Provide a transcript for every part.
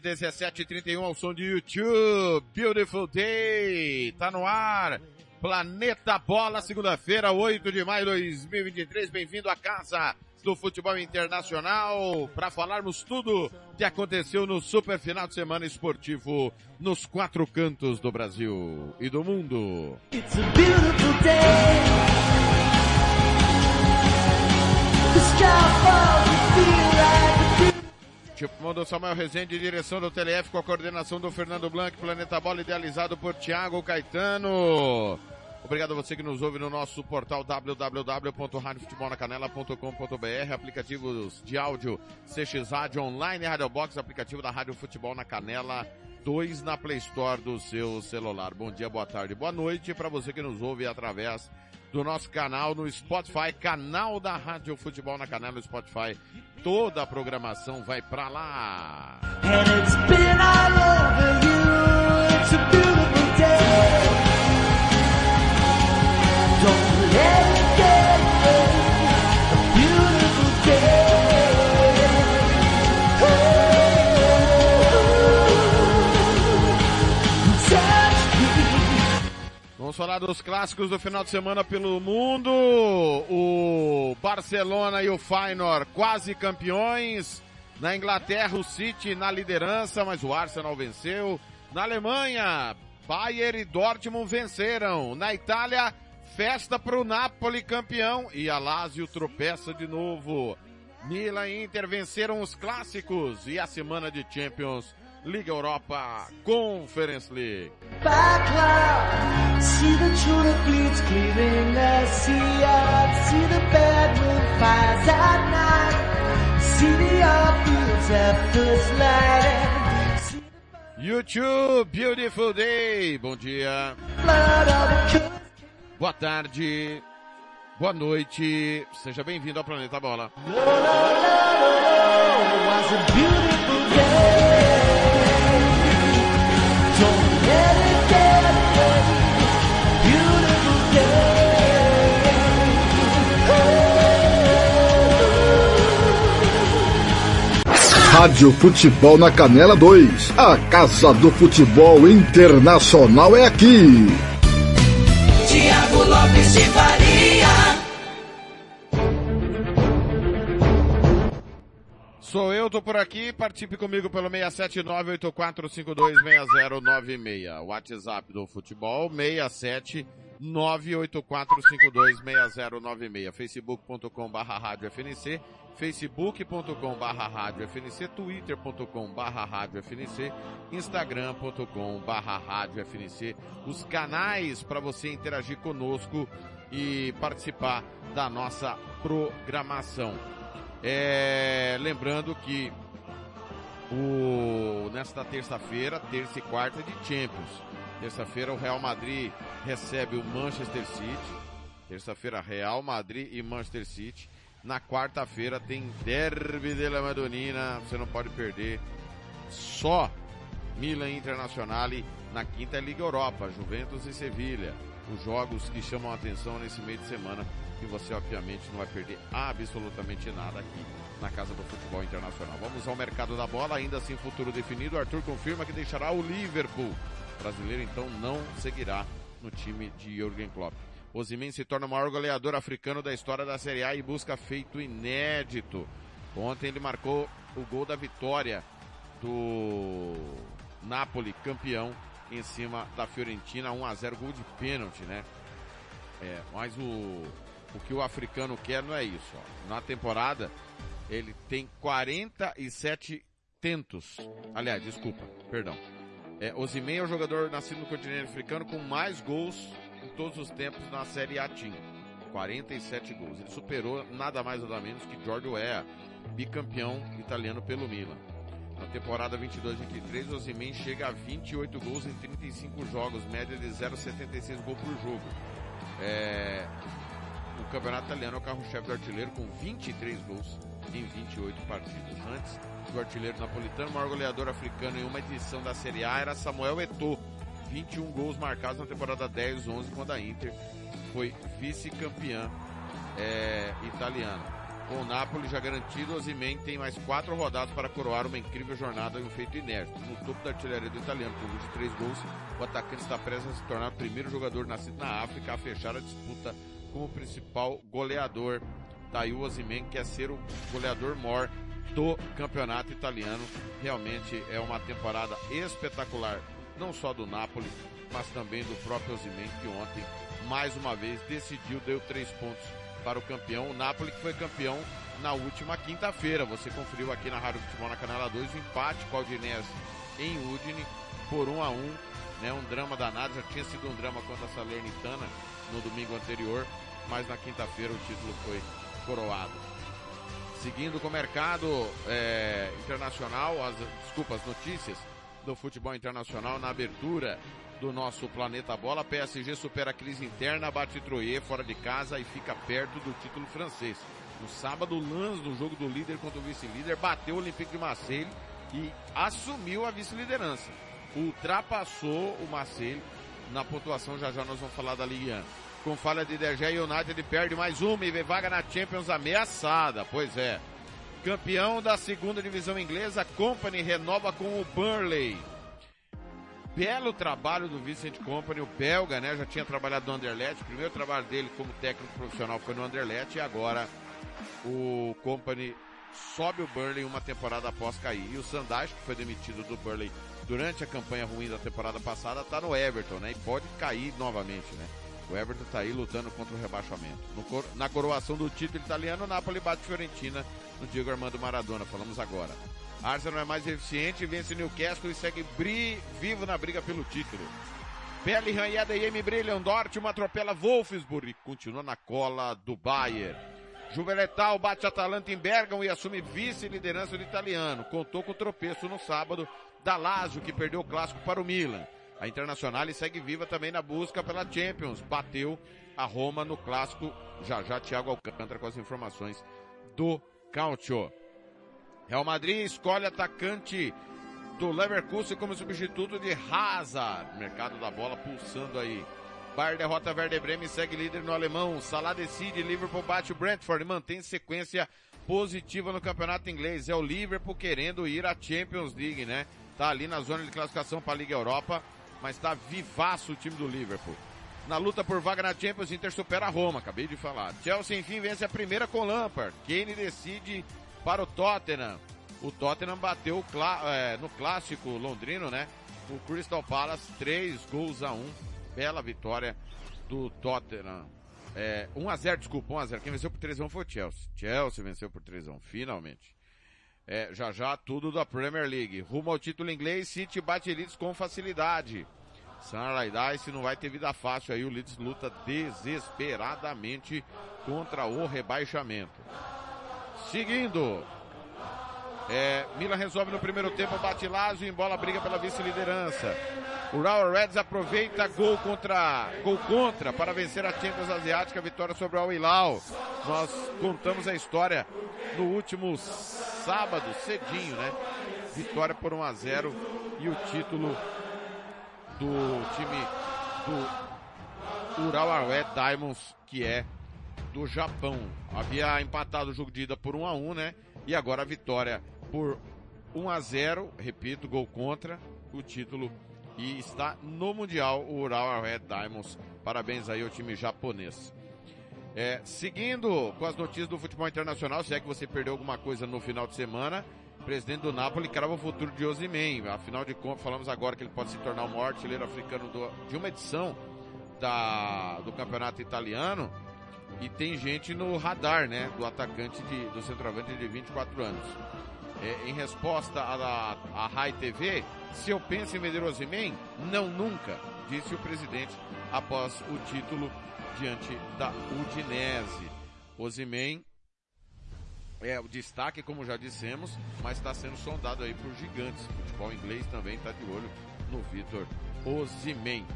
17 31 ao som de YouTube. Beautiful Day. Tá no ar. Planeta Bola, segunda-feira, 8 de maio de 2023. Bem-vindo à casa do futebol internacional para falarmos tudo que aconteceu no super final de semana esportivo nos quatro cantos do Brasil e do mundo. It's Tipo, mandou Samuel Rezende, direção do TLF com a coordenação do Fernando Blanc, Planeta Bola idealizado por Thiago Caetano. Obrigado a você que nos ouve no nosso portal www.radiofutebolnacanela.com.br, aplicativos de áudio CX Rádio Online, Rádio Box, aplicativo da Rádio Futebol na Canela, 2 na Play Store do seu celular. Bom dia, boa tarde, boa noite para você que nos ouve através do nosso canal no Spotify, canal da Rádio Futebol na Canela no Spotify. Toda a programação vai para lá. And falar dos clássicos do final de semana pelo mundo. O Barcelona e o Feyenoord quase campeões. Na Inglaterra, o City na liderança, mas o Arsenal venceu. Na Alemanha, Bayern e Dortmund venceram. Na Itália, festa para o Napoli campeão. E a Lazio tropeça de novo. Milan e Inter venceram os clássicos. E a semana de Champions, Liga Europa, Conference League. YouTube, beautiful day. Bom dia, boa tarde, boa noite. Seja bem-vindo ao Planeta Bola. Rádio Futebol na Canela 2. A Casa do Futebol Internacional é aqui. Tiago Lopes de Faria. Sou eu, tô por aqui, participe comigo pelo 67984526096. WhatsApp do futebol, 67984526096. Facebook.com barra rádio FNC, facebook.com barra rádio FNC, twitter.com barra rádio FNC, instagram.com barra rádio FNC. Os canais para você interagir conosco e participar da nossa programação. É, lembrando que o, nesta terça-feira, terça e quarta de Champions. Terça-feira o Real Madrid recebe o Manchester City. Terça-feira Real Madrid e Manchester City. Na quarta-feira tem Derby de la Madonina, você não pode perder. Só Milan Internazionale na quinta Liga Europa, Juventus e Sevilha. Os jogos que chamam a atenção nesse meio de semana e você obviamente não vai perder absolutamente nada aqui na Casa do Futebol Internacional. Vamos ao mercado da bola, ainda assim futuro definido. Arthur confirma que deixará o Liverpool. O brasileiro então não seguirá no time de Jürgen Klopp. Osimhen se torna o maior goleador africano da história da Série A e busca feito inédito. Ontem ele marcou o gol da vitória do Napoli, campeão, em cima da Fiorentina, 1 a 0 gol de pênalti, né? É, mas o, o que o africano quer não é isso. Ó. Na temporada, ele tem 47 tentos. Aliás, desculpa, perdão. É, Osimhen é o jogador nascido no continente africano com mais gols em todos os tempos na Série A Team. 47 gols. Ele superou nada mais nada menos que George Weah, bicampeão italiano pelo Milan. Na temporada 22-23, Osimhen chega a 28 gols em 35 jogos, média de 0,76 gol por jogo. É... O campeonato italiano é o carro-chefe do artilheiro com 23 gols em 28 partidas. Antes do artilheiro napolitano, o maior goleador africano em uma edição da Série A era Samuel Eto'o, 21 gols marcados na temporada 10-11, quando a Inter foi vice-campeã é, italiana. Com o Napoli já garantido, Osimhen tem mais quatro rodadas para coroar uma incrível jornada e um feito inédito. No topo da artilharia do italiano, com 23 gols, o atacante está prestes a se tornar o primeiro jogador nascido na África a fechar a disputa como principal goleador. Daí o Osimhen quer ser o goleador maior do campeonato italiano. Realmente é uma temporada espetacular, não só do Napoli, mas também do próprio Osimhen, que ontem, mais uma vez, decidiu, deu três pontos para o campeão, o Napoli que foi campeão na última quinta-feira. Você conferiu aqui na Rádio Futebol na Canela 2 o empate com o Aldinese em Udine por 1 a 1 né, um drama danado, já tinha sido um drama contra a Salernitana no domingo anterior, mas na quinta-feira o título foi coroado. Seguindo com o mercado é, internacional, as, desculpa, as notícias do futebol internacional na abertura do nosso Planeta Bola. PSG supera a crise interna, bate Troyer fora de casa e fica perto do título francês. No sábado, o Lens, no jogo do líder contra o vice-líder, bateu o Olympique de Marseille e assumiu a vice-liderança. Ultrapassou o Marseille na pontuação, já já nós vamos falar da Ligue 1. Com falha de De Gea, United perde mais uma e vê vaga na Champions ameaçada. Pois é. Campeão da segunda divisão inglesa, Company renova com o Burnley belo trabalho do Vincent Company, o belga, né? Já tinha trabalhado no Anderlecht. O primeiro trabalho dele como técnico profissional foi no Anderlecht e agora o Company sobe o Burnley uma temporada após cair. E o Sandage, que foi demitido do Burnley durante a campanha ruim da temporada passada, tá no Everton, né? E pode cair novamente, né? O Everton tá aí lutando contra o rebaixamento. No, na coroação do título italiano, o Napoli bate Fiorentina no Diego Armando Maradona. Falamos agora. Arsenal é mais eficiente, vence Newcastle e segue bri, vivo na briga pelo título. Bellingham e ADM brilham, Dortmund atropela Wolfsburg e continua na cola do Bayern. Juvenetal bate Atalanta em Bergamo e assume vice-liderança do italiano. Contou com o tropeço no sábado da Lazio, que perdeu o clássico para o Milan. A Internacional segue viva também na busca pela Champions. Bateu a Roma no clássico. Já já Thiago Alcântara com as informações do Calcio. Real Madrid escolhe atacante do Leverkusen como substituto de Hazard. Mercado da bola pulsando aí. Bayern derrota Werder Bremen e segue líder no alemão. Salah decide, Liverpool bate o Brentford e mantém sequência positiva no campeonato inglês. É o Liverpool querendo ir à Champions League, né? Tá ali na zona de classificação para a Liga Europa, mas tá vivaço o time do Liverpool. Na luta por vaga na Champions, Inter supera a Roma, acabei de falar. Chelsea, enfim, vence a primeira com Lampard. Kane decide para o Tottenham. O Tottenham bateu é, no clássico londrino, né? O Crystal Palace, 3 gols a 1. Bela vitória do Tottenham. É, 1 a 0 desculpa, 1 a 0 Quem venceu por 3 a 1 foi o Chelsea. Chelsea venceu por 3 a 1 finalmente. É, já já tudo da Premier League. Rumo ao título inglês, City bate Leeds com facilidade. Sunrise não vai ter vida fácil aí, o Leeds luta desesperadamente contra o rebaixamento. Seguindo. É, resolve no primeiro tempo, bate Lazio e bola briga pela vice-liderança. O Real Reds aproveita gol contra, gol contra para vencer a Champions Asiática, vitória sobre o Al Hilal. Nós contamos a história no último sábado, cedinho, né? Vitória por 1 a 0 e o título do time do Arouet Diamonds, que é do Japão. Havia empatado o jogo de ida por 1 a 1, né? E agora a vitória por 1 a 0, repito, gol contra o título e está no Mundial o Red Diamonds. Parabéns aí ao time japonês. É, seguindo com as notícias do futebol internacional, se é que você perdeu alguma coisa no final de semana, o presidente do Napoli crava o futuro de Osimhen. Afinal de contas, falamos agora que ele pode se tornar o maior artilheiro africano do, de uma edição da, do campeonato italiano. E tem gente no radar, né, do atacante de, do centroavante de 24 anos. É, em resposta à, Rai TV, se eu penso em vender Osimhen, não nunca, disse o presidente após o título diante da Udinese. Osimhen é o destaque, como já dissemos, mas está sendo sondado aí por gigantes. O futebol inglês também está de olho no Vitor Osimhen.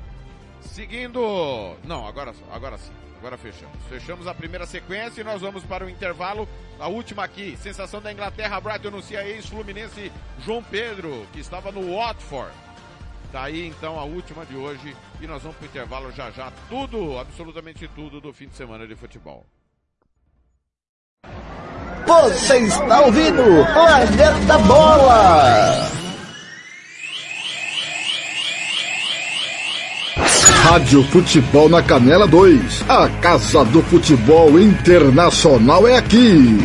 Seguindo, não, agora, agora sim, agora fechamos. Fechamos a primeira sequência e nós vamos para o intervalo. A última aqui, sensação da Inglaterra, Brighton anuncia ex-Fluminense João Pedro, que estava no Watford. Tá aí então a última de hoje e nós vamos para o intervalo já já. Tudo, absolutamente tudo do fim de semana de futebol. Você está ouvindo Planeta Bola! Rádio Futebol na Canela 2. A Casa do Futebol Internacional é aqui.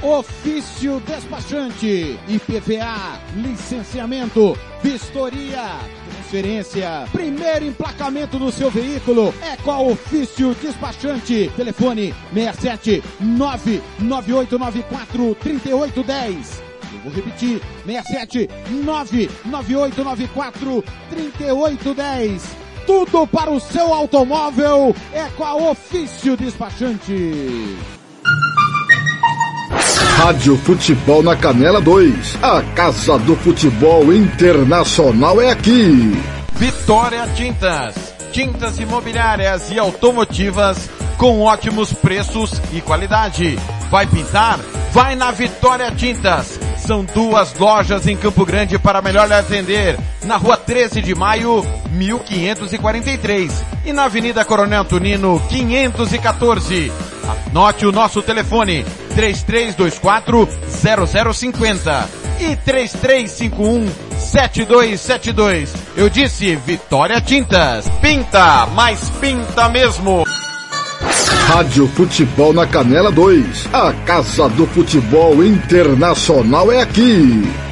Ofício despachante, IPVA, licenciamento, vistoria, transferência, primeiro emplacamento do seu veículo é com a Ofício Despachante. Telefone 67 99894 3810. Eu vou repetir, 67 99894 3810. Tudo para o seu automóvel é com a Ofício Despachante. Rádio Futebol na Canela 2. A Casa do Futebol Internacional é aqui. Vitória Tintas. Tintas imobiliárias e automotivas com ótimos preços e qualidade. Vai pintar? Vai na Vitória Tintas. São duas lojas em Campo Grande para melhor lhe atender. Na rua 13 de maio, 1543. E na Avenida Coronel Tunino, 514. Anote o nosso telefone, 3324 0050 e 3351 7272. Eu disse Vitória Tintas. Pinta, mas pinta mesmo. Rádio Futebol na Canela 2. A Casa do Futebol Internacional é aqui.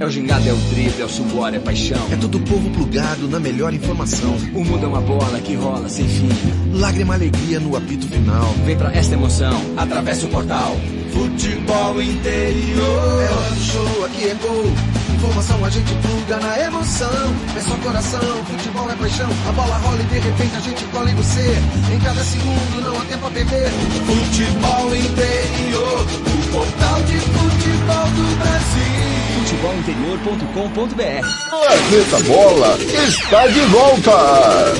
É o gingado, é o drible, é o suor, é paixão. É todo o povo plugado na melhor informação. O mundo é uma bola que rola sem fim. Lágrima, alegria no apito final. Vem pra esta emoção, atravessa o portal. Futebol interior. É hora do show, aqui é gol. Informação a gente pluga na emoção. É só coração, futebol é paixão. A bola rola e de repente a gente cola em você. Em cada segundo não há tempo a perder. Futebol interior. O portal de futebol. Futebolinterior.com.br Planeta Bola está de volta.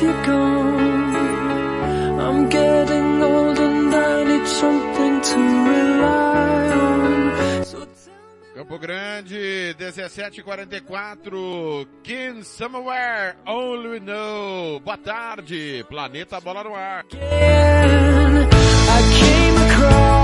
Where have you gone? I'm getting old and I need something to rely on. So Campo Grande, 1744, King Somewhere, Only We Know. Boa tarde, Planeta Bola no Ar. again,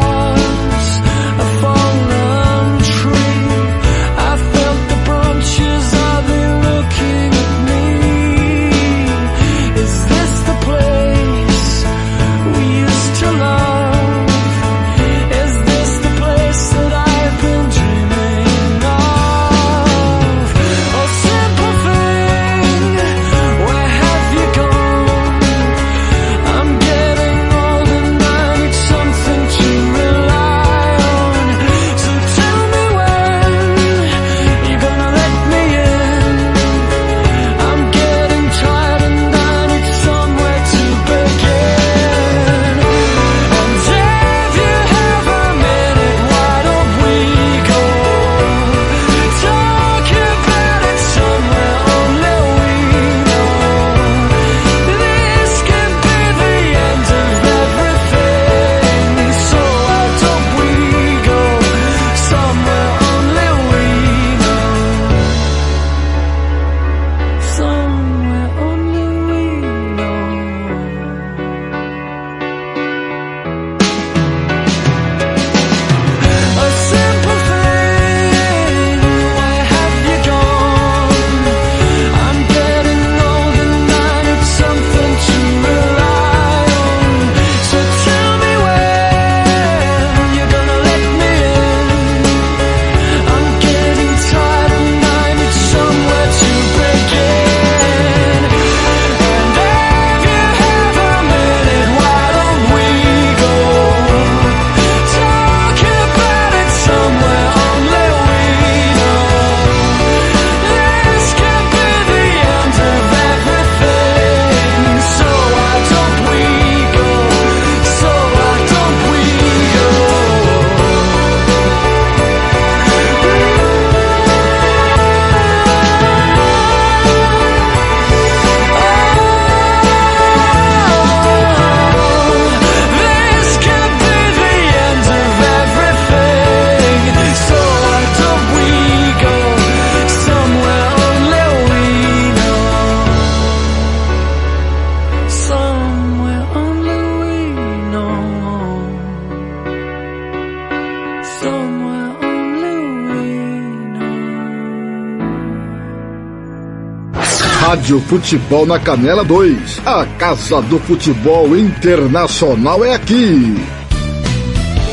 Rádio Futebol na Canela 2. A Casa do Futebol Internacional é aqui.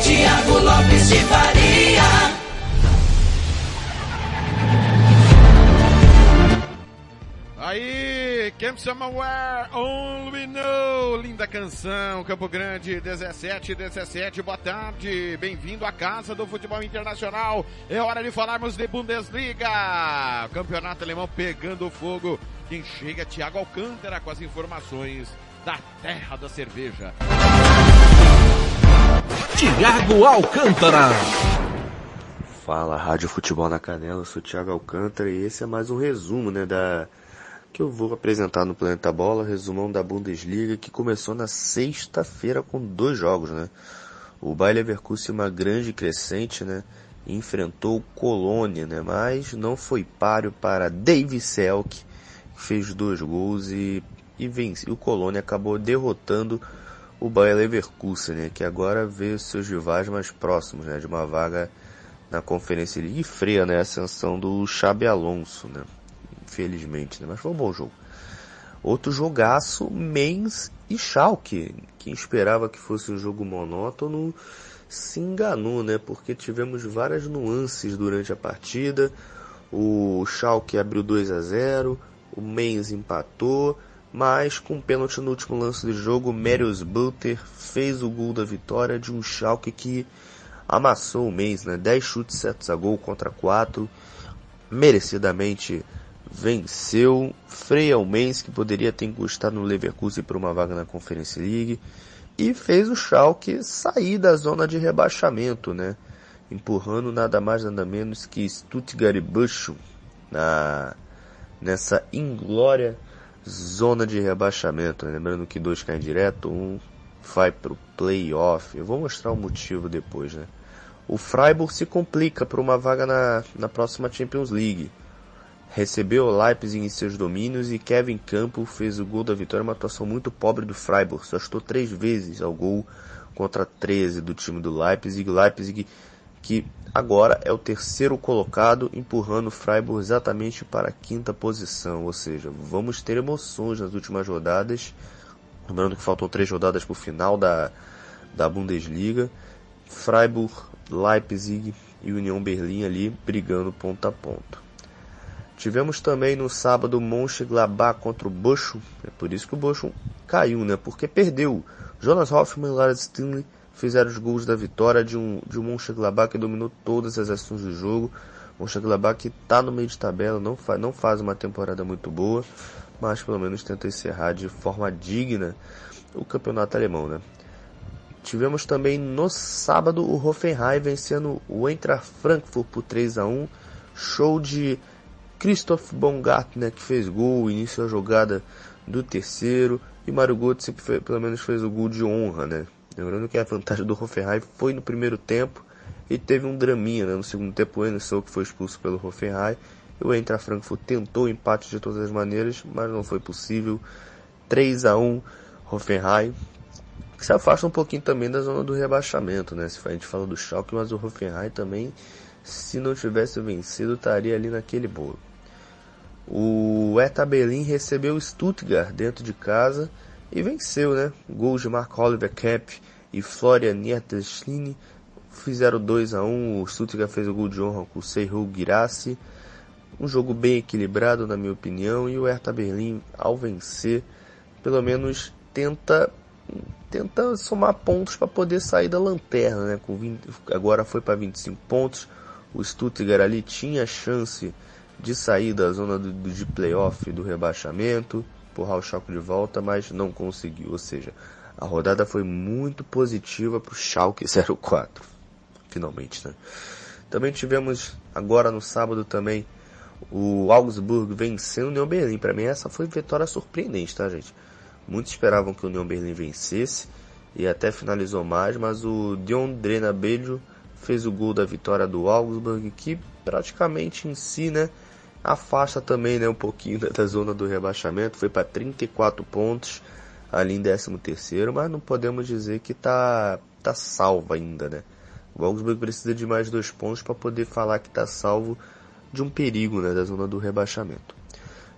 Tiago Lopes de Faria. Aí, Camp Somewhere, Only We Know, linda canção, Campo Grande, 17, 17, boa tarde, bem-vindo à casa do futebol internacional, é hora de falarmos de Bundesliga, campeonato alemão pegando fogo, quem chega é Thiago Alcântara com as informações da terra da cerveja. Thiago Alcântara. Fala, Rádio Futebol na Canela, eu sou o Thiago Alcântara e esse é mais um resumo, né, da que eu vou apresentar no Planeta Bola, resumão da Bundesliga que começou na sexta-feira com dois jogos, né? O Bayer Leverkusen uma grande crescente, né? Enfrentou o Colônia, né? Mas não foi páreo para Dave Selk, fez dois gols e, e vence. O Colônia acabou derrotando o Bayer Leverkusen, né? Que agora vê seus rivais mais próximos, né? De uma vaga na Conferência League e freia, né? A ascensão do Xabi Alonso, né? infelizmente, né? Mas foi um bom jogo. Outro jogaço, Mainz e Schalke. Quem esperava que fosse um jogo monótono se enganou, né? Porque tivemos várias nuances durante a partida. O Schalke abriu 2 a 0, o Mainz empatou, mas com pênalti no último lance do jogo, Marius Butter fez o gol da vitória de um Schalke que amassou o Mainz, né? 10 chutes certos a gol contra 4, merecidamente venceu, freia o Mainz, que poderia ter encostado no Leverkusen por uma vaga na Conference League, e fez o Schalke sair da zona de rebaixamento, né? Empurrando nada mais nada menos que Stuttgart e Bochum na nessa inglória zona de rebaixamento. Né? Lembrando que dois caem direto, um vai pro playoff. Eu vou mostrar o motivo depois, né? O Freiburg se complica por uma vaga na, na próxima Champions League recebeu o Leipzig em seus domínios e Kevin Campbell fez o gol da vitória, uma atuação muito pobre do Freiburg, só estou três vezes ao gol contra 13 do time do Leipzig, Leipzig que agora é o terceiro colocado, empurrando o Freiburg exatamente para a quinta posição, ou seja, vamos ter emoções nas últimas rodadas, lembrando que faltam três rodadas para o final da, da Bundesliga, Freiburg, Leipzig e União Berlim ali brigando ponto a ponto. Tivemos também no sábado Mönchengladbach contra o Bochum. É por isso que o Bochum caiu, né? Porque perdeu. Jonas Hoffmann e Lars Stinley fizeram os gols da vitória de um, de um Mönchengladbach que dominou todas as ações do jogo. Mönchengladbach que está no meio de tabela, não, fa não faz uma temporada muito boa, mas pelo menos tenta encerrar de forma digna o campeonato alemão, né? Tivemos também no sábado o Hoffenheim vencendo o Eintracht Frankfurt por 3 a 1 Show de Christoph Baumgartner que fez gol, iniciou a jogada do terceiro, e Mário Götze pelo menos fez o gol de honra, né? Lembrando que a vantagem do Hoffenheim foi no primeiro tempo e teve um draminha, né? No segundo tempo o Emerson que foi expulso pelo Hoffenheim. O Eintracht Frankfurt tentou o empate de todas as maneiras, mas não foi possível. 3 a 1 Hoffenheim, que se afasta um pouquinho também da zona do rebaixamento, né? A gente fala do Schalke, mas o Hoffenheim também, se não tivesse vencido, estaria ali naquele bolo. O Hertha Berlim recebeu o Stuttgart dentro de casa e venceu, né? Gols de Mark Oliver Cap e Florian Nierteschini fizeram 2 a 1 O Stuttgart fez o gol de honra com o Seiru Girassi. Um jogo bem equilibrado, na minha opinião, e o Hertha Berlim, ao vencer, pelo menos tenta tenta somar pontos para poder sair da lanterna, né? Com 20, agora foi para 25 pontos. O Stuttgart ali tinha chance de sair da zona do, de playoff do rebaixamento, empurrar o Schalke de volta, mas não conseguiu. Ou seja, a rodada foi muito positiva para o Schalke 04. Finalmente, né? Também tivemos agora no sábado também o Augsburg vencendo o União Berlim. Para mim essa foi vitória surpreendente, tá gente? Muitos esperavam que o União Berlim vencesse e até finalizou mais, mas o Dion Drenabello fez o gol da vitória do Augsburg, que praticamente em si, né, afasta também né, um pouquinho da zona do rebaixamento, foi para 34 pontos ali em 13 terceiro, mas não podemos dizer que está tá salvo ainda, né? O Augsburg precisa de mais dois pontos para poder falar que está salvo de um perigo né, da zona do rebaixamento.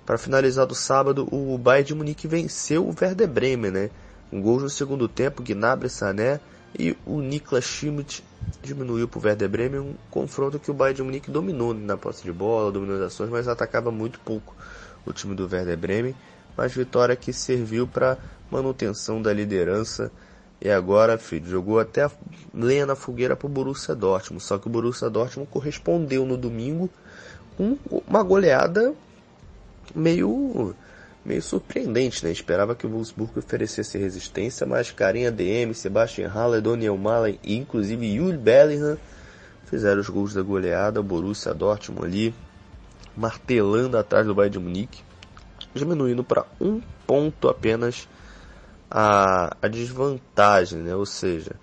Para finalizar do sábado, o Bayern de Munique venceu o Werder Bremen, né? Um gol no segundo tempo, Gnabry Sané e o Niklas Schmidt diminuiu para o Werder Bremen, um confronto que o Bayern de Munique dominou na posse de bola, dominou as ações, mas atacava muito pouco o time do Werder Bremen, mas vitória que serviu para manutenção da liderança. E agora, filho, jogou até lenha na fogueira para o Borussia Dortmund, só que o Borussia Dortmund correspondeu no domingo com uma goleada meio meio surpreendente, né? Esperava que o Wolfsburg oferecesse resistência, mas Carinha DM, Sebastian Haller, Daniel Malen e inclusive Yul Bellingham fizeram os gols da goleada, Borussia Dortmund ali martelando atrás do Bayern de Munique, diminuindo para um ponto apenas a, a desvantagem, né? Ou seja,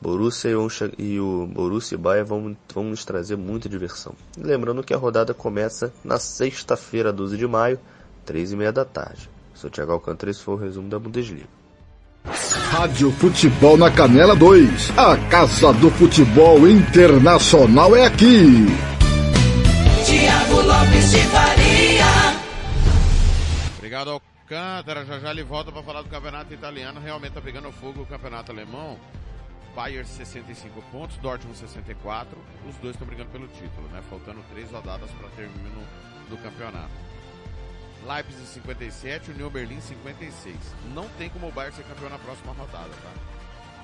Borussia e o Borussia e Bayern vão, vão nos trazer muita diversão. Lembrando que a rodada começa na sexta-feira, 12 de maio, três e meia da tarde. Sou Thiago Alcântara, esse foi o resumo da Bundesliga. Rádio Futebol na Canela 2. A Casa do Futebol Internacional é aqui. Tiago Lopes de Faria. Obrigado, Alcântara. Já já ele volta para falar do campeonato italiano. Realmente tá pegando fogo o campeonato alemão. Bayern 65 pontos, Dortmund 64. Os dois estão brigando pelo título, né? Faltando três rodadas para termino do campeonato. Leipzig 57, União Berlim 56. Não tem como o Bayern ser campeão na próxima rodada, tá?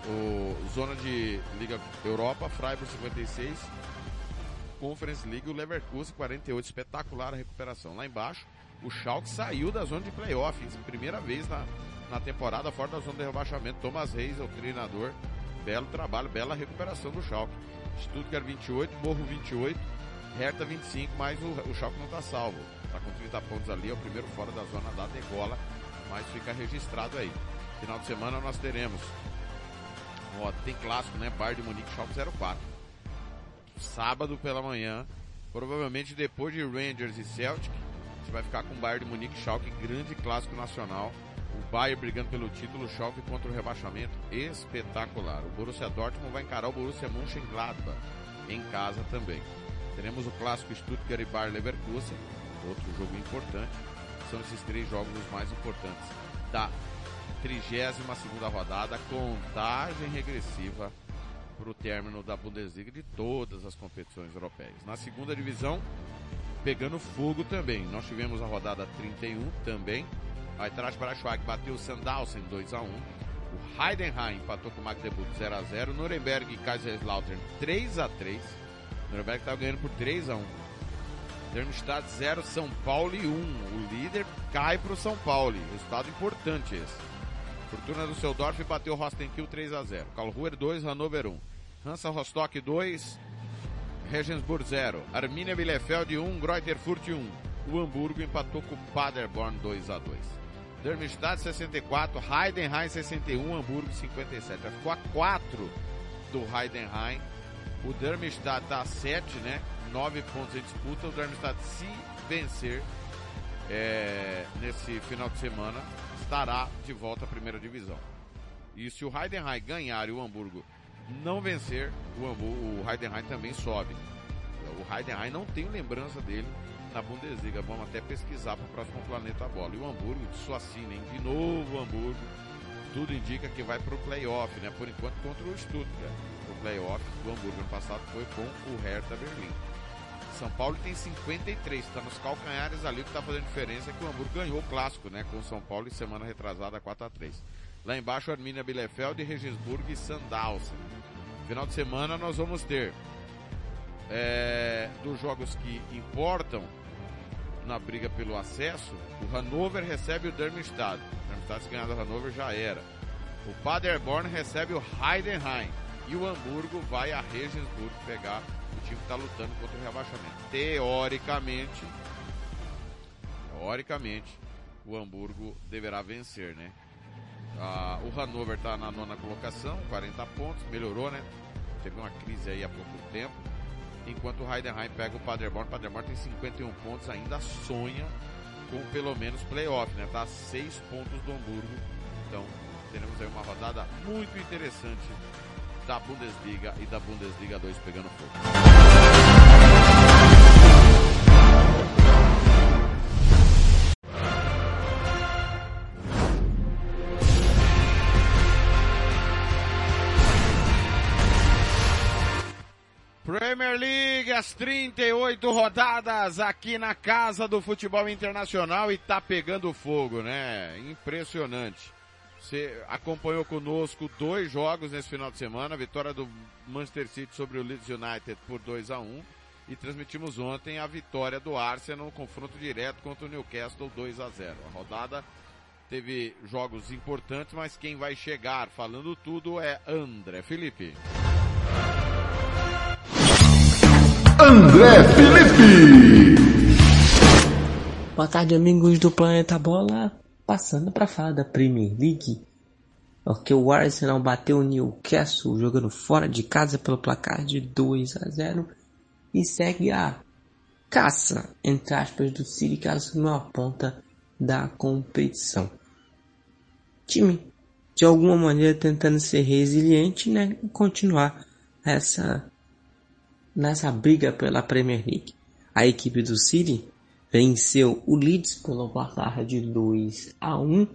O zona de Liga Europa, Freiburg 56, Conference League, o Leverkusen 48, espetacular a recuperação. Lá embaixo, o Schalke saiu da zona de playoff, primeira vez na, na temporada fora da zona de rebaixamento. Thomas Reis é o treinador, belo trabalho, bela recuperação do Schalke. Stuttgart 28, Morro 28, Hertha 25, mas o, o Schalke não está salvo. Está com 30 pontos ali, é o primeiro fora da zona da degola, mas fica registrado aí. Final de semana nós teremos, ó, tem clássico, né? Bar de Munique, Schalke 04. Sábado pela manhã, provavelmente depois de Rangers e Celtic, a gente vai ficar com o Bayern de Munique, Schalke, grande clássico nacional. O Bayern brigando pelo título, Schalke contra o rebaixamento, espetacular. O Borussia Dortmund vai encarar o Borussia Mönchengladbach em casa também. Teremos o clássico Stuttgart e Bayer Leverkusen, outro jogo importante. São esses três jogos os mais importantes da 32 segunda rodada, contagem regressiva para o término da Bundesliga de todas as competições europeias. Na segunda divisão, pegando fogo também. Nós tivemos a rodada 31 também. A Eintracht Braunschweig bateu o Sandhausen 2 a 1. O Heidenheim empatou com o Magdeburg 0 a 0. Nuremberg e Kaiserslautern 3 a 3. Nuremberg estava ganhando por 3 a 1. Darmstadt 0, São Paulo 1. O líder cai para o São Paulo. Resultado importante esse. Fortuna do Seudorf bateu Rostenkiel 3 a 0. Karlsruher 2, Hannover 1. Hansa Rostock 2, Regensburg 0. Arminia Bielefeld 1, Greuther Furt 1. O Hamburgo empatou com o Paderborn 2 a 2. Darmstadt 64, Heidenheim 61, Hamburgo 57. Já ficou a 4 do Heidenheim. O Darmstadt está a 7, né? 9 pontos em disputa. O Darmstadt, se vencer é, nesse final de semana, estará de volta à primeira divisão. E se o Heidenheim ganhar e o Hamburgo não vencer, o, o Heidenheim também sobe. O Heidenheim não tem lembrança dele na Bundesliga. Vamos até pesquisar para o próximo Planeta Bola. E o Hamburgo, só assim, hein? De novo o Hamburgo. Tudo indica que vai para o playoff, né? Por enquanto contra o Stuttgart. O playoff do Hamburgo ano passado foi com o Hertha Berlim. São Paulo tem 53, está nos calcanhares ali. Que está fazendo diferença é que o Hamburgo ganhou o clássico, né? Com o São Paulo em semana retrasada 4 a 3 Lá embaixo, Arminia Bielefeld, Regensburg e Sandhausen. Final de semana nós vamos ter é, dos jogos que importam na briga pelo acesso, o Hannover recebe o Darmstadt. O Darmstadt se ganhar do Hannover já era. O Paderborn recebe o Heidenheim. E o Hamburgo vai a Regensburg pegar o time que está lutando contra o rebaixamento. Teoricamente, teoricamente, o Hamburgo deverá vencer, né? Ah, o Hannover está na nona colocação, 40 pontos, melhorou, né? Teve uma crise aí há pouco tempo. Enquanto o Heidenheim pega o Paderborn, o Paderborn tem 51 pontos, ainda sonha com pelo menos playoff, né? Tá a 6 pontos do Hamburgo. Então, teremos aí uma rodada muito interessante da Bundesliga e da Bundesliga 2 pegando fogo. Premier League, as 38 rodadas aqui na casa do futebol internacional e tá pegando fogo, né? Impressionante. Você acompanhou conosco dois jogos nesse final de semana, a vitória do Manchester City sobre o Leeds United por 2 a 1 e transmitimos ontem a vitória do Arsenal no confronto direto contra o Newcastle 2 a 0. A rodada teve jogos importantes, mas quem vai chegar falando tudo é André Felipe. André Felipe. Boa tarde, amigos do Planeta Bola. Passando para falar da Premier League, porque o Arsenal bateu o Newcastle jogando fora de casa pelo placar de 2 a 0 e segue a caça, entre aspas, do City assumiu a ponta da competição. Time, de alguma maneira, tentando ser resiliente né, e continuar essa, nessa briga pela Premier League. A equipe do City venceu o Leeds pelo placar de 2 a 1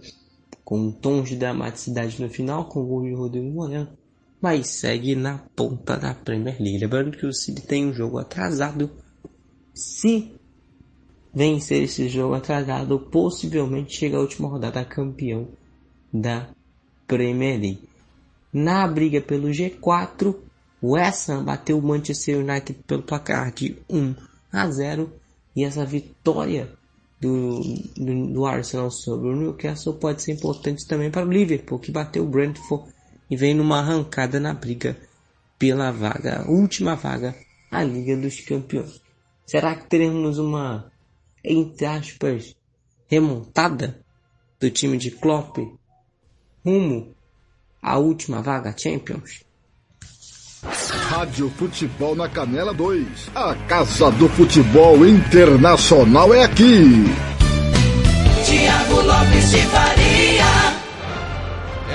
com tom de dramaticidade no final com o gol de Rodrigo Moreno, mas segue na ponta da Premier League. Lembrando que o City tem um jogo atrasado. Se vencer esse jogo atrasado, possivelmente chega à última rodada campeão da Premier League. Na briga pelo G4, o West Ham bateu o Manchester United pelo placar de 1 a 0 e essa vitória do, do, do, Arsenal sobre o Newcastle pode ser importante também para o Liverpool, que bateu o Brentford e vem numa arrancada na briga pela vaga, última vaga, a Liga dos Campeões. Será que teremos uma, entre aspas, remontada do time de Klopp rumo à última vaga Champions? Rádio Futebol na Canela 2. A Casa do Futebol Internacional é aqui. Tiago Lopes de Faria.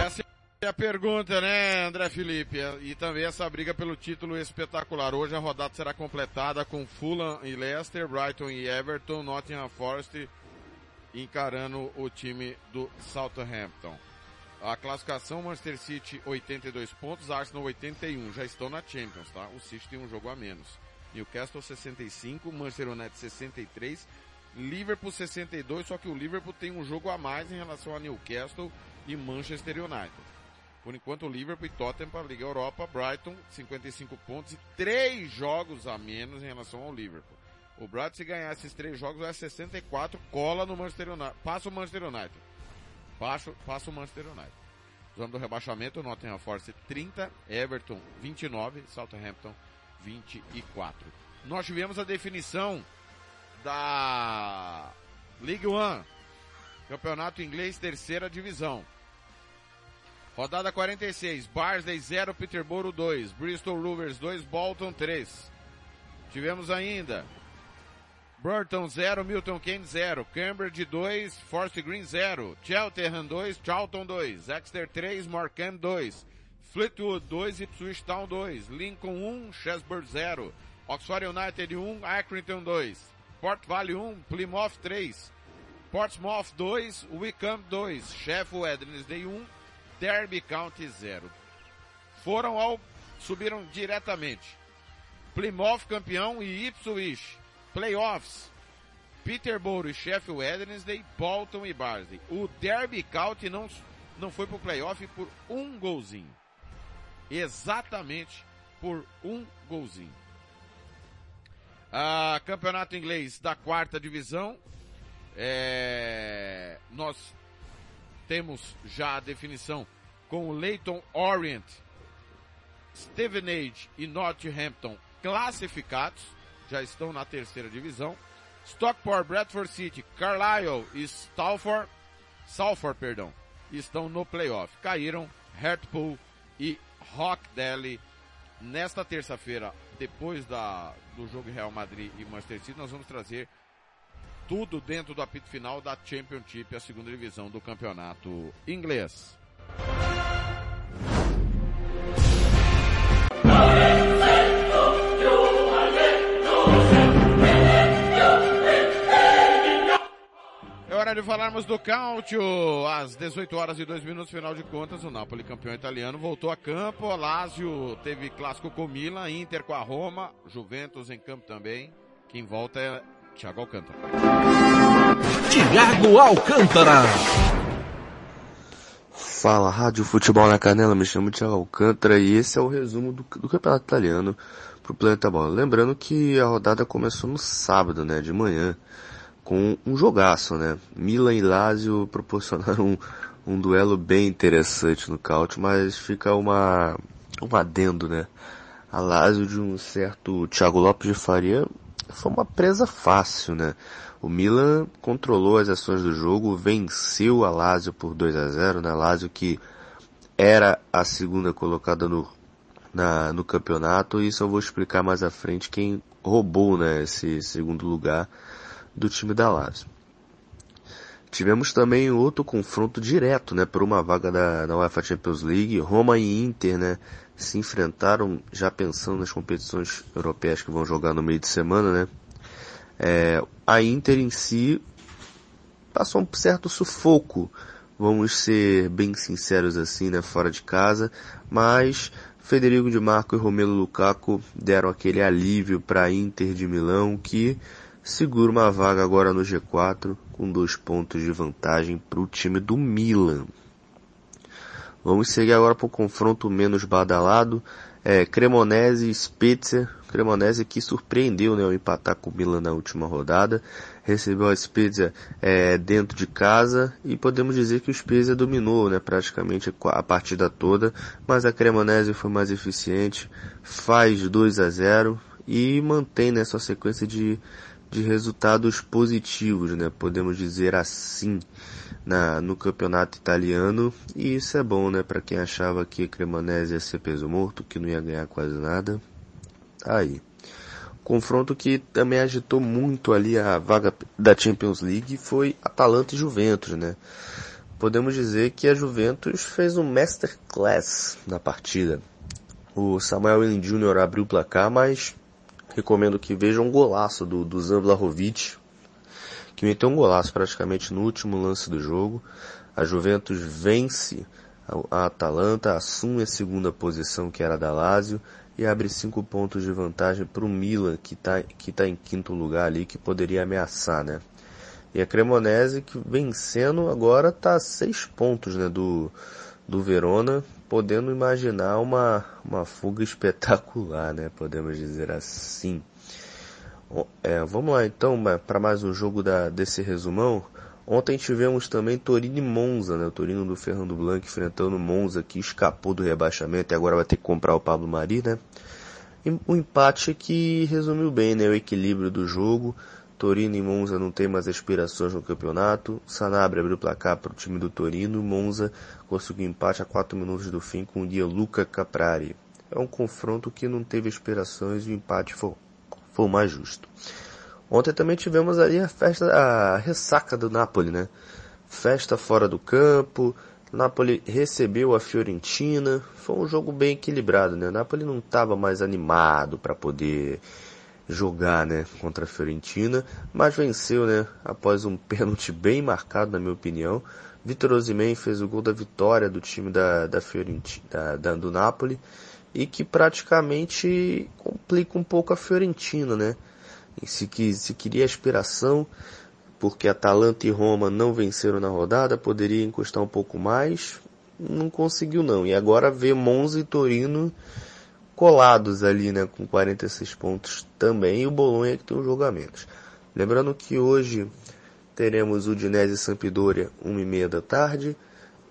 Essa é a pergunta, né, André Felipe? E também essa briga pelo título espetacular. Hoje a rodada será completada com Fulham e Leicester, Brighton e Everton, Nottingham Forest encarando o time do Southampton. A classificação, Manchester City 82 pontos, Arsenal 81, já estão na Champions, tá? O City tem um jogo a menos. Newcastle 65, Manchester United 63, Liverpool 62, só que o Liverpool tem um jogo a mais em relação a Newcastle e Manchester United. Por enquanto, o Liverpool e Tottenham para a Liga Europa, Brighton 55 pontos e 3 jogos a menos em relação ao Liverpool. O Brighton, se ganhar esses 3 jogos, vai a 64, cola no Manchester United, passa o Manchester United. Passa, passa o Manchester United. Zona do rebaixamento, Nottingham Forest 30, Everton 29, Southampton 24. Nós tivemos a definição da League One, Campeonato Inglês, terceira divisão. Rodada 46, Barnsley 0, Peterborough 2, Bristol Rovers 2, Bolton 3. Tivemos ainda Burton 0, Milton Keynes 0, Cambridge 2, Forest Green 0, Cheltenham 2, Charlton 2, Exeter 3, Morecambe 2, Fleetwood 2, Ipswich Town 2, Lincoln 1, Shesburg 0, Oxford United 1, Accrington 2, Port Vale 1, Plymouth 3, Portsmouth 2, Wickham 2, Sheffield Wednesday 1, Derby County 0. Foram ao, subiram diretamente. Plymouth campeão e Ipswich Playoffs. Peterborough Sheffield Wednesday, Bolton e Barnsley. O Derby County não, não foi pro playoff por um golzinho. Exatamente por um golzinho. Ah, campeonato inglês da quarta divisão. É, nós temos já a definição com o Leighton Orient, Stevenage e Northampton classificados já estão na terceira divisão. Stockport, Bradford City, Carlisle e Stalford, Salford, perdão, estão no playoff. Caíram Hartlepool e Rockdale. Nesta terça-feira, depois da, do jogo Real Madrid e Manchester City, nós vamos trazer tudo dentro do apito final da Championship, a segunda divisão do campeonato inglês. Hora de falarmos do Cálcio. Às 18 horas e 2 minutos, final de contas, o Napoli, campeão italiano, voltou a campo. O Lazio teve clássico com o Milan, Inter com a Roma, Juventus em campo também. Quem volta é Thiago Alcântara. Thiago Alcântara. Fala, Rádio Futebol na Canela, me chamo Thiago Alcântara e esse é o resumo do, do Campeonato Italiano pro Planeta Bola. Lembrando que a rodada começou no sábado, né, de manhã, com um jogaço, né. Milan e Lazio proporcionaram um, um duelo bem interessante no caute, mas fica uma, um adendo, né. A Lazio de um certo Thiago Lopes de Faria foi uma presa fácil, né. O Milan controlou as ações do jogo, venceu a Lazio por 2 a 0, né? Lazio que era a segunda colocada no, na, no campeonato, e isso eu vou explicar mais à frente quem roubou, né, esse segundo lugar do time da Lazio. Tivemos também outro confronto direto, né, por uma vaga da, da UEFA Champions League. Roma e Inter, né, se enfrentaram já pensando nas competições europeias que vão jogar no meio de semana, né. É, a Inter em si passou um certo sufoco, vamos ser bem sinceros assim, né, fora de casa, mas Federico de Marco e Romelu Lukaku deram aquele alívio para a Inter de Milão que segura uma vaga agora no G4 com dois pontos de vantagem para o time do Milan. Vamos seguir agora para o confronto menos badalado. É, Cremonese e Spezia. Cremonese que surpreendeu né, ao empatar com o Milan na última rodada. Recebeu a Spezia é, dentro de casa e podemos dizer que o Spezia dominou né, praticamente a partida toda. Mas a Cremonese foi mais eficiente, faz 2 a 0 e mantém né, sua sequência de, de resultados positivos, né, podemos dizer assim na, no campeonato italiano e isso é bom, né, para quem achava que Cremonese ia ser peso morto, que não ia ganhar quase nada. Aí. Confronto que também agitou muito ali a vaga da Champions League foi Atalanta e Juventus, né? Podemos dizer que a Juventus fez um masterclass na partida. O Samuel Jr. abriu o placar, mas recomendo que vejam um golaço do, do que meteu um golaço praticamente no último lance do jogo. A Juventus vence a Atalanta, assume a segunda posição que era da Lazio e abre cinco pontos de vantagem para o Milan, que está que tá em quinto lugar ali, que poderia ameaçar, né? E a Cremonese, que vencendo agora está a seis pontos, né, do, do Verona, podendo imaginar uma, uma fuga espetacular, né, podemos dizer assim. É, vamos lá então para mais um jogo da, desse resumão. Ontem tivemos também Torino e Monza, né? O Torino do Fernando Blanc enfrentando Monza que escapou do rebaixamento e agora vai ter que comprar o Pablo Mari, né? E um empate que resumiu bem, né? O equilíbrio do jogo. Torino e Monza não tem mais aspirações no campeonato. Sanabria abriu o placar para o time do Torino. Monza conseguiu empate a 4 minutos do fim com o dia Luca Caprari. É um confronto que não teve aspirações e o empate foi foi mais justo. Ontem também tivemos ali a festa, a ressaca do Napoli, né? Festa fora do campo, Napoli recebeu a Fiorentina, foi um jogo bem equilibrado, né? Napoli não estava mais animado para poder jogar, né, contra a Fiorentina, mas venceu, né, após um pênalti bem marcado, na minha opinião. Vitor Osimhen fez o gol da vitória do time da, da Fiorentina, da, da, do Napoli, e que praticamente complica um pouco a Fiorentina, né? Se, se queria aspiração, porque Atalanta e Roma não venceram na rodada, poderia encostar um pouco mais, não conseguiu não. E agora vê Monza e Torino colados ali, né, com 46 pontos também, e o Bolonha que tem os jogamentos. Lembrando que hoje teremos o Udinese e Sampdoria, 1h30 da tarde,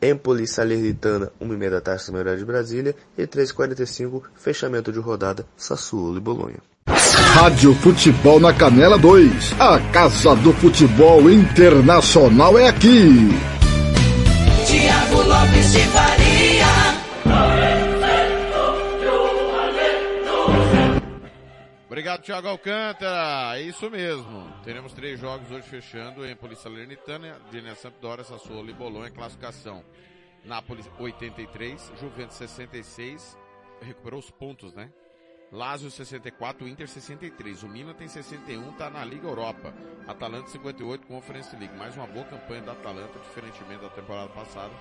Empoli Salernitana, 1h30 da tarde, horário de Brasília, e 3h45, fechamento de rodada, Sassuolo e Bolonha. Rádio Futebol na Canela 2. A Casa do Futebol Internacional é aqui. Tiago Lopes de Thiago Alcântara. Isso mesmo. Teremos três jogos hoje fechando em Polícia Salernitana, Dinha Sampdoria, Sassuolo e Bolonha, classificação. Nápoles 83, Juventus 66, recuperou os pontos, né? Lazio 64, Inter 63. O Milan tem 61, tá na Liga Europa. Atalanta 58, Conference League. Mais uma boa campanha da Atalanta, diferentemente da temporada passada,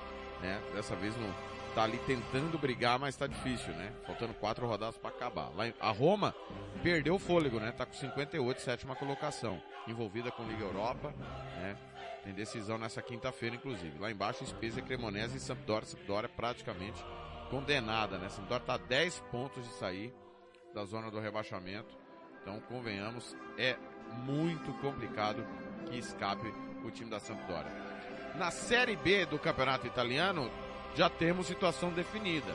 né? Dessa vez não tá ali tentando brigar, mas tá difícil, né? Faltando quatro rodadas para acabar. Lá em, a Roma perdeu o fôlego, né? Tá com 58, sétima colocação. Envolvida com Liga Europa, né? Tem decisão nessa quinta-feira, inclusive. Lá embaixo, Spezia, Cremonese e Sampdoria. Sampdoria praticamente condenada, né? Sampdoria tá 10 pontos de sair da zona do rebaixamento. Então, convenhamos, é muito complicado que escape o time da Sampdoria. Na Série B do Campeonato Italiano, já temos situação definida.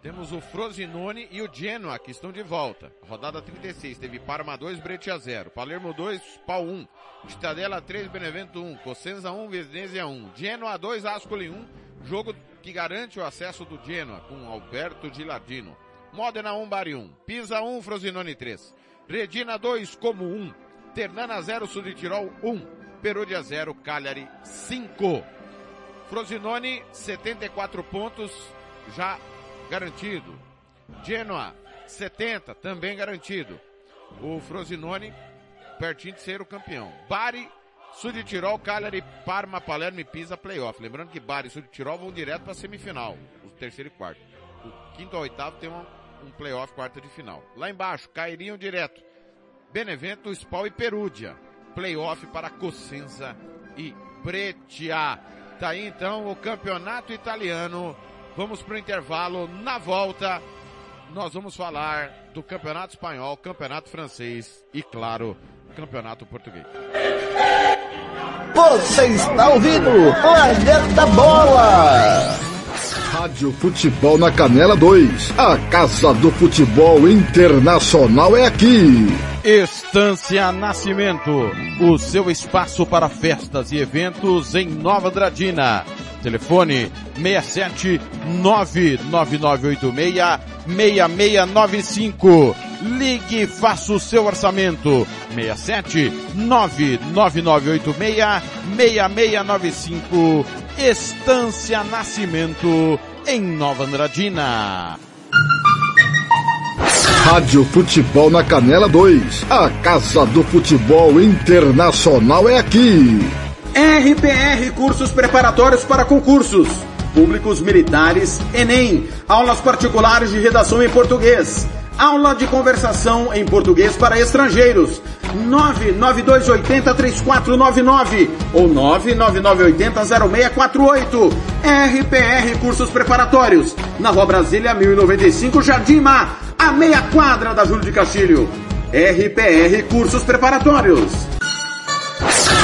Temos o Frosinone e o Genoa que estão de volta. Rodada 36, teve Parma 2, Breccia 0. Palermo 2, Pau 1. Estadela 3, Benevento 1. Cosenza 1, Venezia 1. Genoa 2, Ascoli 1. Jogo que garante o acesso do Genoa com Alberto Gilardino. Modena 1, Bari 1. Pisa 1, Frosinone 3. Redina 2, Como 1. Ternana 0, Sul de Tirol 1. Perugia 0, Cagliari 5. Frosinone 74 pontos já garantido. Genoa 70 também garantido. O Frosinone pertinho de ser o campeão. Bari, Sul de Tirol, Cagliari, Parma, Palermo e Pisa playoff. Lembrando que Bari e Sul de Tirol vão direto para a semifinal, o terceiro e quarto. O quinto ao oitavo tem um, um playoff quarta de final. Lá embaixo cairiam direto Benevento, Spal e Perugia. Playoff para Cosenza e Breccia. Tá aí então o campeonato italiano. Vamos pro intervalo. Na volta, nós vamos falar do campeonato espanhol, campeonato francês e, claro, campeonato português. Você está ouvindo Planeta Bola! Rádio Futebol na Canela 2. A Casa do Futebol Internacional é aqui. Estância Nascimento, o seu espaço para festas e eventos em Nova Dradina. Telefone 67 99986 6695. Ligue e faça o seu orçamento. 67 99986 6695. Estância Nascimento em Nova Andradina. Rádio Futebol na Canela 2. A Casa do Futebol Internacional é aqui. RPR Cursos Preparatórios para Concursos. Públicos Militares, Enem. Aulas particulares de redação em português. Aula de conversação em português para estrangeiros. 992803499 ou 999800648. RPR Cursos Preparatórios. Na Rua Brasília 1095, Jardim Mar, a meia quadra da Júlio de Castilho. RPR Cursos Preparatórios.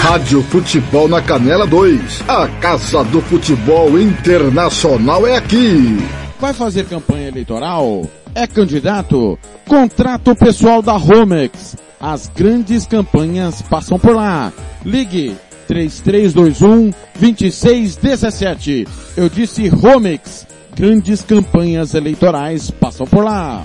Rádio Futebol na Canela 2. A Casa do Futebol Internacional é aqui. Vai fazer campanha eleitoral? É candidato? Contrato o pessoal da Romex. As grandes campanhas passam por lá. Ligue 3321 2617. Eu disse Romex. Grandes campanhas eleitorais passam por lá.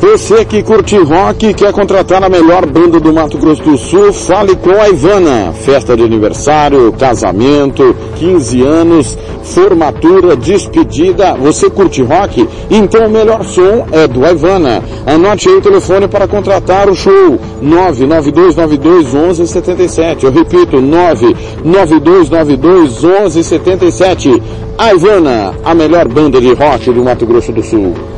Você que curte rock e quer contratar a melhor banda do Mato Grosso do Sul, fale com a Ivana. Festa de aniversário, casamento, 15 anos, formatura, despedida. Você curte rock? Então o melhor som é do Ivana. Anote aí o telefone para contratar o show. 992921177. Eu repito, 992921177. A Ivana, a melhor banda de rock do Mato Grosso do Sul.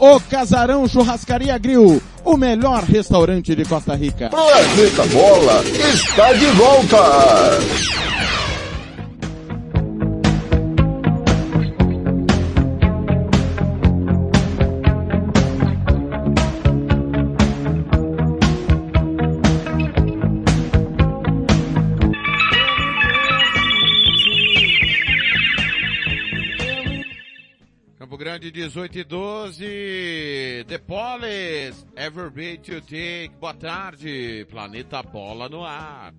O Casarão Churrascaria Grill, o melhor restaurante de Costa Rica. Planeta Bola está de volta. Grande 18 e 12, The Police, Ever Be to Take, boa tarde, Planeta Bola no ar.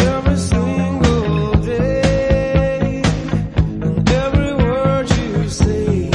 Every every word you say,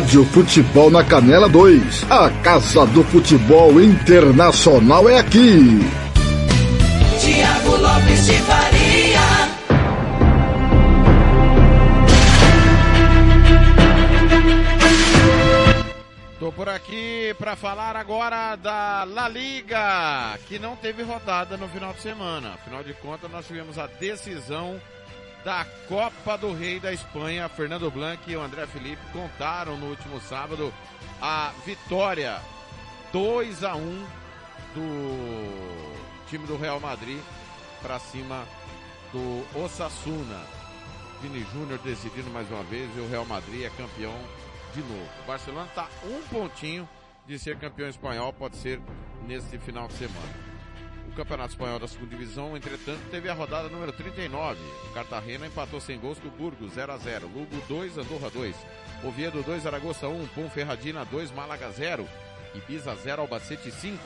Rádio Futebol na Canela 2. A Casa do Futebol Internacional é aqui. Tiago Lopes de Faria. Tô por aqui para falar agora da La Liga, que não teve rodada no final de semana. Afinal de contas, nós tivemos a decisão da Copa do Rei da Espanha. Fernando Blanc e o André Felipe contaram no último sábado a vitória 2 a 1 do time do Real Madrid para cima do Osasuna. Vini Júnior decidindo mais uma vez e o Real Madrid é campeão de novo. O Barcelona está um pontinho de ser campeão espanhol, pode ser neste final de semana. Campeonato Espanhol da Segunda Divisão, entretanto, teve a rodada número 39. O Cartagena empatou sem gols com o Burgos 0 a 0 Lugo 2, Andorra 2. Oviedo 2, Aragoça 1. Ponferradina 2, Málaga 0. Ibiza 0, Albacete 5.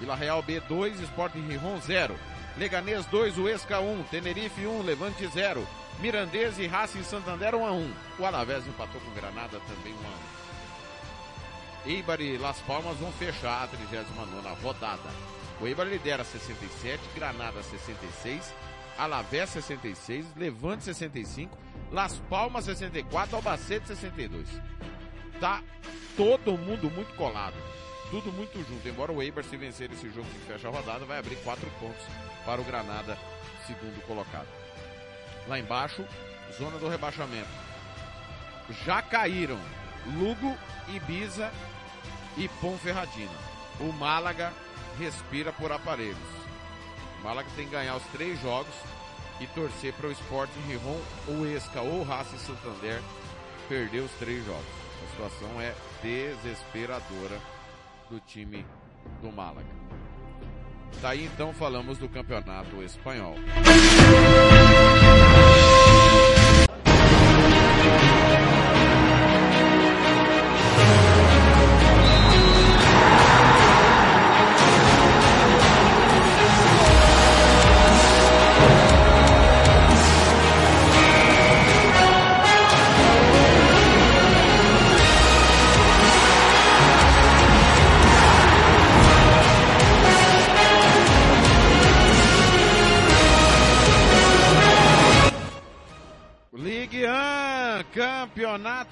Vila Real B 2, Sporting Rijon 0. Leganês 2, Uesca 1. Tenerife 1, Levante 0. Mirandês e Racing Santander 1 a 1. O Alavés empatou com Granada também 1 a 1. Eibar e Las Palmas vão fechar a 39 rodada. Eibar lidera 67, Granada 66, Alavés 66, Levante 65, Las Palmas 64, Albacete 62. Tá todo mundo muito colado. tudo muito junto. Embora o Eibar, se vencer esse jogo que fecha a rodada, vai abrir quatro pontos para o Granada, segundo colocado. Lá embaixo, zona do rebaixamento. Já caíram Lugo, Ibiza e Ponferradina. O Málaga respira por aparelhos. O Málaga tem que ganhar os três jogos e torcer para o Sporting Rijon, o Esca ou Racing Santander perder os três jogos. A situação é desesperadora do time do Málaga. Daí então falamos do campeonato espanhol.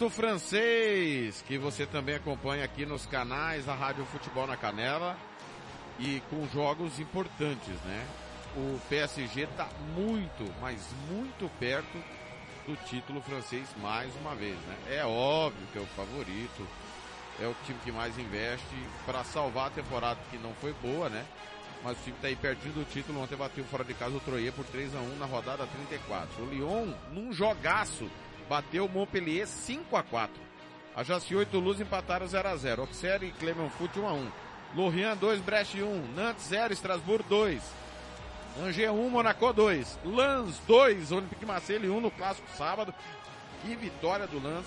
Campeonato francês, que você também acompanha aqui nos canais da Rádio Futebol na Canela e com jogos importantes, né? O PSG está muito, mas muito perto do título francês mais uma vez, né? É óbvio que é o favorito, é o time que mais investe para salvar a temporada que não foi boa, né? Mas o time está aí pertinho do título. Ontem bateu fora de casa o Troyer por 3 a 1 na rodada 34. O Lyon, num jogaço, bateu o Montpellier 5 a 4 A Jaciô e Toulouse empataram 0 a 0 Auxerre e Clermont Foot 1 a 1 Lorient 2, Brest 1. Nantes 0, Strasbourg 2. Angers 1, Monaco 2. Lens 2, Olympique Marseille 1 no clássico sábado. Que vitória do Lens,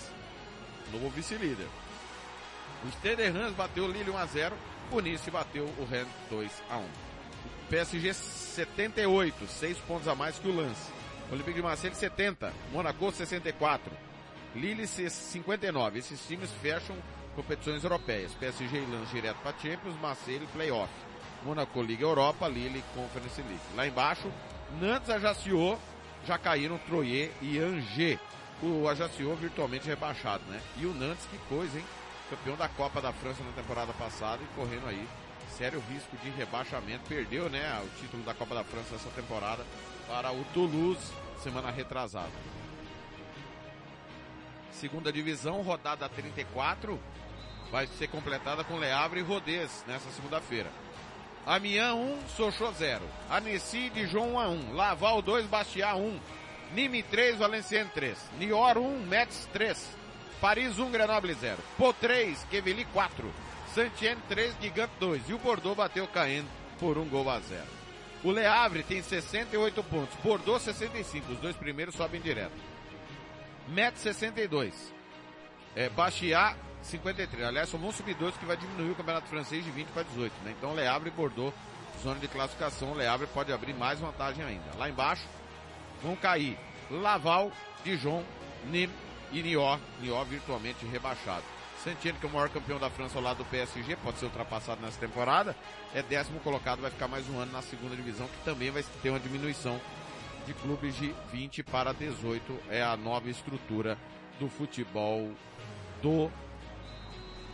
novo vice-líder. O Stade Reims bateu o Lille 1 a 0 o Nice bateu o Rennes 2 a 1 PSG 78, 6 pontos a mais que o Lance. Olympique de Marseille 70, Monaco 64, Lille 59. Esses times fecham competições europeias. PSG e direto para Champions, Marseille Playoff. Monaco Liga Europa, Lille Conference League. Lá embaixo, Nantes, Ajaccio, já caíram Troyer e Angers. O Ajaccio virtualmente rebaixado, né? E o Nantes, que coisa, hein? campeão da Copa da França na temporada passada e correndo aí sério risco de rebaixamento. Perdeu, né, o título da Copa da França essa temporada para o Toulouse semana retrasada. Segunda divisão, rodada 34, vai ser completada com Le Havre e Rodez nessa segunda-feira. Amiens 1, Sochaux 0. Annecy, Dijon 1 a 1. Laval 2, Bastia 1. Nîmes 3, Valenciennes 3. Niort 1, Metz 3. Paris 1, Grenoble 0. Po 3, Quevilly 4. Saint-Étienne 3, Gigante 2. E o Bordeaux bateu Caen por um gol a zero. O Le Havre tem 68 pontos. Bordeaux 65. Os dois primeiros sobem direto. Metz 62. É, Bastia 53. Aliás, só vão subir dois que vai diminuir o campeonato francês de 20 para 18. Né? Então Le Havre e Bordeaux, zona de classificação. Le Havre pode abrir mais vantagem ainda. Lá embaixo vão cair Laval, Dijon, Nîmes e Niort, Niort virtualmente rebaixado. Santino, que é o maior campeão da França ao lado do PSG, pode ser ultrapassado nessa temporada, é décimo colocado, vai ficar mais um ano na segunda divisão, que também vai ter uma diminuição de clubes de 20 para 18, é a nova estrutura do futebol do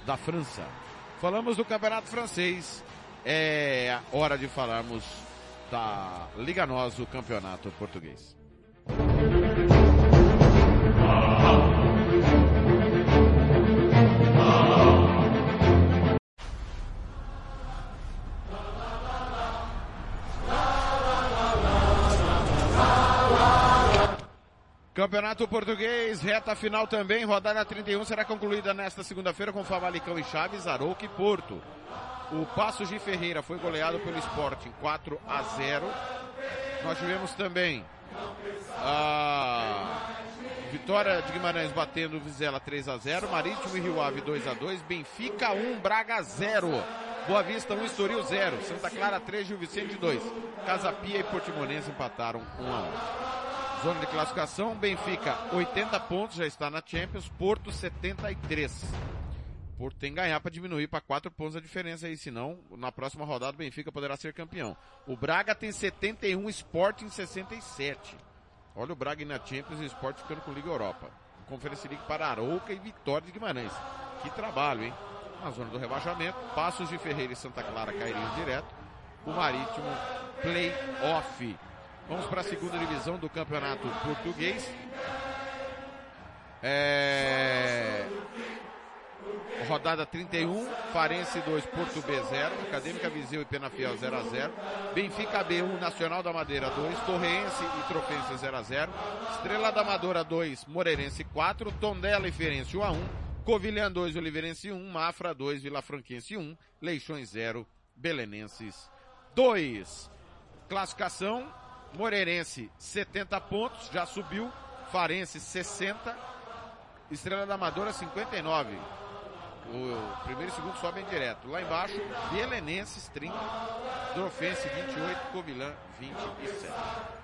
da França. Falamos do campeonato francês, é hora de falarmos da Liga Nós, o campeonato português. Campeonato Português, reta final também, rodada 31 será concluída nesta segunda-feira com Famalicão e Chaves, Arouca e Porto. O Passos de Ferreira foi goleado pelo Sporting 4 a 0. Nós tivemos também a vitória de Guimarães batendo Vizela 3 a 0, Marítimo e Rio Ave 2 a 2, Benfica 1, Braga 0. Boa Vista 1, Estoril 0, Santa Clara 3, Gil Vicente 2. Casa Pia e Portimonense empataram 1 a 1. Zona de classificação, Benfica 80 pontos, já está na Champions, Porto 73. Porto tem que ganhar para diminuir para 4 pontos a diferença aí, senão na próxima rodada o Benfica poderá ser campeão. O Braga tem 71, Sporting 67. Olha o Braga na Champions e o Sport ficando com Liga Europa. Conferência League para Arouca e Vitória de Guimarães. Que trabalho, hein? na zona do rebaixamento. Passos de Ferreira e Santa Clara cairiam direto. O Marítimo, play-off. Vamos para a segunda divisão do campeonato português. É... Rodada 31, Farense 2, Porto B 0, Acadêmica Viseu e Penafiel 0 a 0, Benfica B1, Nacional da Madeira 2, Torreense e Trofense 0 a 0, Estrela da Amadora 2, Moreirense 4, Tondela e Ferense 1 a 1, Covilhã 2, Oliveirense 1, Mafra 2, Vila Franquense 1, Leixões 0, Belenenses 2. Classificação, Moreirense 70 pontos, já subiu, Farense 60, Estrela da Amadora 59. O primeiro e segundo sobem direto. Lá embaixo, Belenenses 30, Drofense 28, Covilã 27.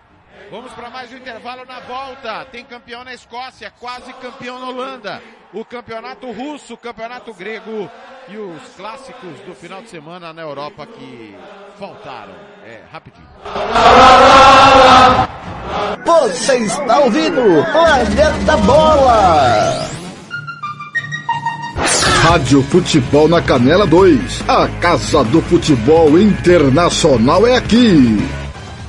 Vamos para mais um intervalo na volta. Tem campeão na Escócia, quase campeão na Holanda. O campeonato russo, o campeonato grego e os clássicos do final de semana na Europa que faltaram. É, rapidinho. Você está ouvindo Planeta Bola! Rádio Futebol na Canela 2. A Casa do Futebol Internacional é aqui.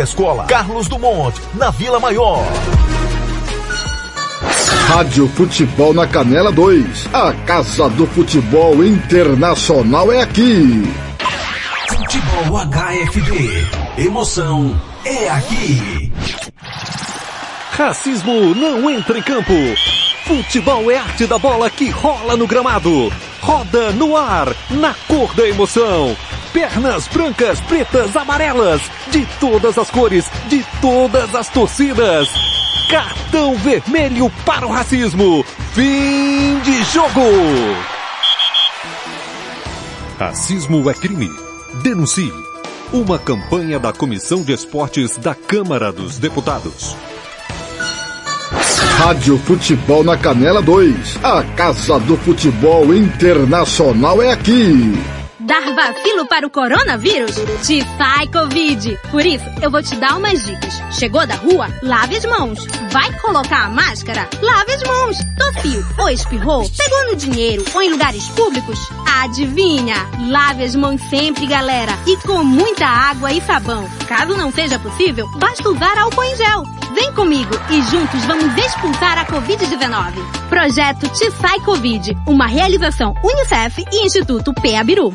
à escola Carlos Dumont, na Vila Maior. Rádio Futebol na Canela 2. A Casa do Futebol Internacional é aqui. Futebol HFB. Emoção é aqui. Racismo não entra em campo. Futebol é arte da bola que rola no gramado. Roda no ar, na cor da emoção. Pernas brancas, pretas, amarelas, de todas as cores, de todas as torcidas. Cartão vermelho para o racismo. Fim de jogo. Racismo é crime. Denuncie. Uma campanha da Comissão de Esportes da Câmara dos Deputados. Rádio Futebol na Canela 2. A Casa do Futebol Internacional é aqui. Dar vacilo para o coronavírus? Te sai Covid. Por isso, eu vou te dar umas dicas. Chegou da rua? Lave as mãos. Vai colocar a máscara? Lave as mãos. Tossiu ou espirrou? Pegou no dinheiro ou em lugares públicos? Adivinha? Lave as mãos sempre, galera. E com muita água e sabão. Caso não seja possível, basta usar álcool em gel. Vem comigo e juntos vamos expulsar a Covid-19. Projeto Te Sai Covid. Uma realização Unicef e Instituto Peabiru.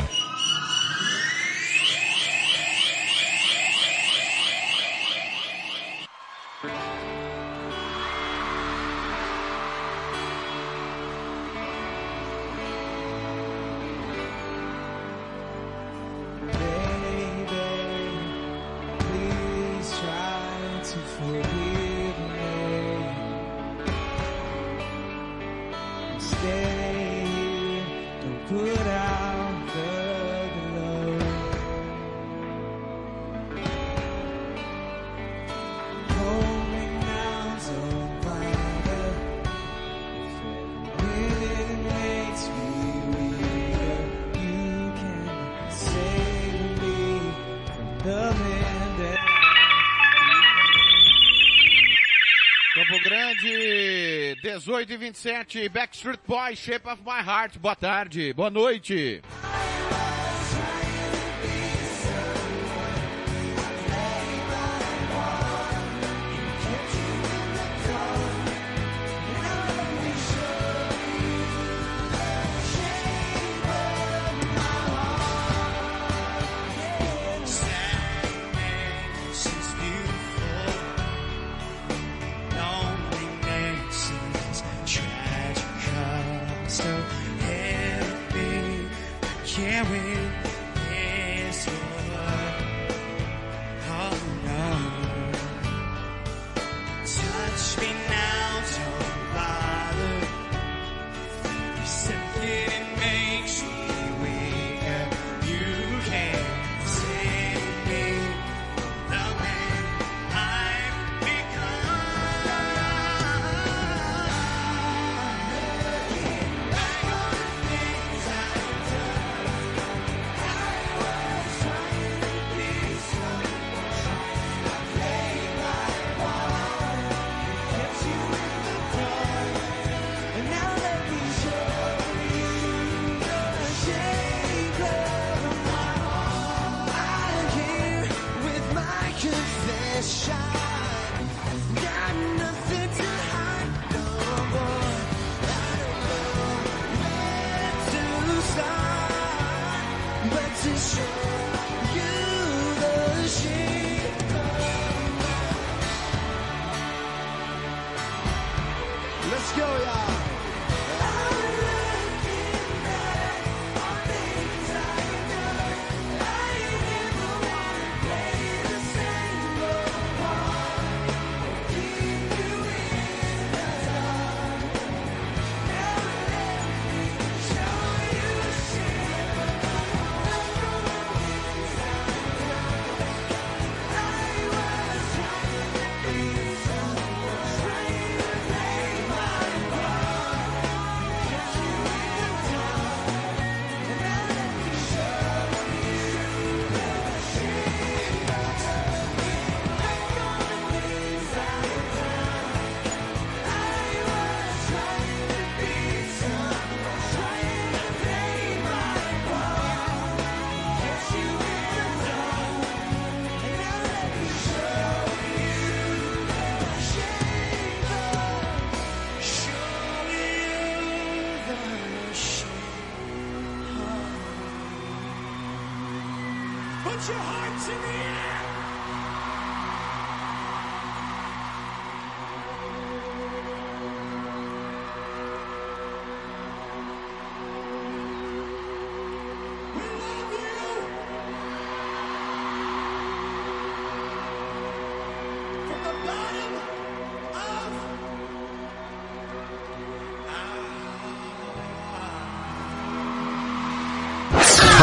Campo Grande, 18 e 27, Backstreet Boys, Shape of My Heart. Boa tarde, boa noite.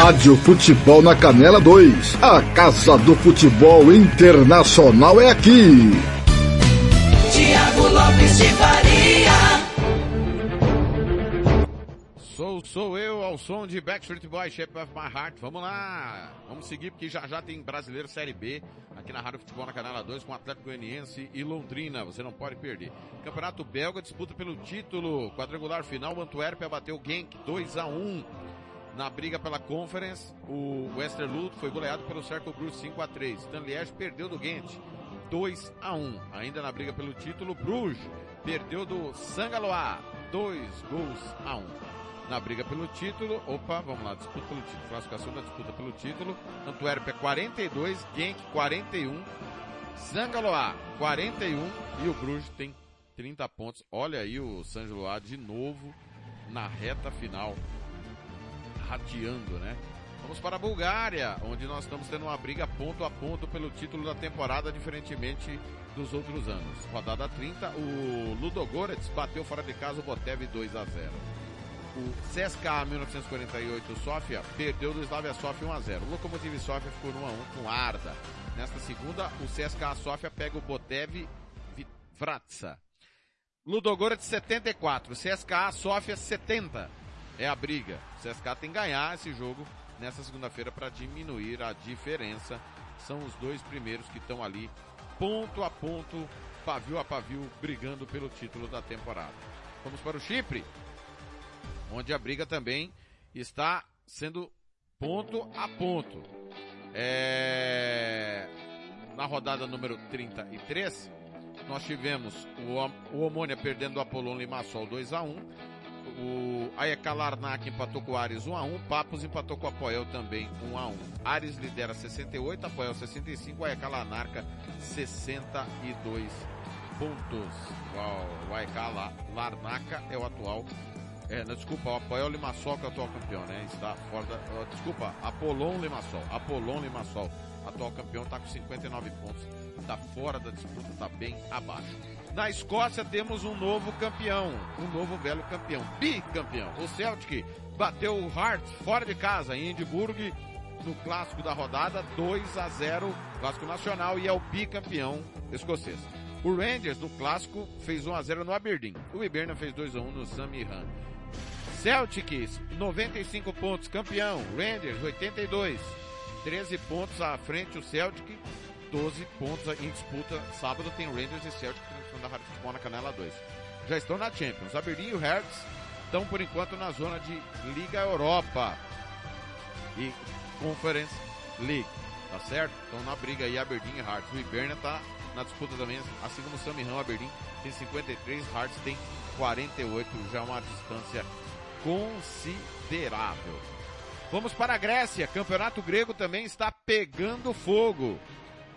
Rádio Futebol na Canela 2. A Casa do Futebol Internacional é aqui. Tiago Lopes de Faria. Sou, sou eu ao som de Backstreet Boys, Shape of My Heart. Vamos lá. Vamos seguir porque já já tem Brasileiro Série B aqui na Rádio Futebol na Canela 2 com Atlético Goianiense e Londrina. Você não pode perder. Campeonato Belga disputa pelo título. Quadrangular final, Antuérpia bateu o Genk 2 a 1 na briga pela Conference. O Westerlo foi goleado pelo Cercle Bruges 5 a 3 Stanliège perdeu do Ghent 2 a 1 Ainda na briga pelo título, Bruges perdeu do Sangaloa 2 gols a 1 na briga pelo título. Opa, vamos lá, disputa pelo título. Classificação da disputa pelo título. Antuérpia 42, Genk 41, Zangaloa 41 e o Bruges tem 30 pontos. Olha aí o Sangeloa de novo na reta final, rateando, né? Vamos para a Bulgária, onde nós estamos tendo uma briga ponto a ponto pelo título da temporada, diferentemente dos outros anos. Rodada 30, o Ludogorets bateu fora de casa o Botev 2 a 0. O CSKA 1948 Sofia perdeu do Slavia Sofia 1 a 0. O Lokomotiv Sofia ficou no 1 a 1 com Arda. Nesta segunda, o CSKA Sofia pega o Botev Vratsa. Ludogorets 74, CSKA Sofia 70. É a briga. O CSKA tem que ganhar esse jogo nessa segunda-feira para diminuir a diferença. São os dois primeiros que estão ali ponto a ponto, pavio a pavio, brigando pelo título da temporada. Vamos para o Chipre, onde a briga também está sendo ponto a ponto. É... Na rodada número 33, nós tivemos o, o Omônia perdendo o Apolon Limassol 2 a 1 o AEK Larnac empatou com o Ares 1x1, Papos empatou com o Apoel também 1x1. Ares lidera 68, Apoel 65, AEK Larnaca 62 pontos. O AEK Larnaca é o atual é, não, desculpa, o Apoel Limassol que é o atual campeão, né? Está fora da, uh, desculpa, Apolon Limassol. Apolon Limassol, atual campeão, está com 59 pontos. Está fora da disputa, está bem abaixo. Na Escócia temos um novo campeão, um novo velho campeão, bicampeão. O Celtic bateu o Hearts fora de casa em Edimburgo no clássico da rodada 2 a 0, clássico nacional e é o bicampeão escocês. O Rangers no clássico fez 1 a 0 no Aberdeen. O Hibernia fez 2 a 1 no Samihan. Celtics 95 pontos, campeão. Rangers 82, 13 pontos à frente o Celtic, 12 pontos em disputa. Sábado tem Rangers e Celtic da Rádio Futebol na Canela 2. Já estão na Champions. Aberdeen e o Hertz estão por enquanto na zona de Liga Europa e Conference League. Tá certo? Estão na briga aí Aberdeen e Hearts. O Iberna tá na disputa também, assim como o Samirão, Aberdeen tem 53, Hearts tem 48, já uma distância considerável. Vamos para a Grécia, campeonato grego também está pegando fogo.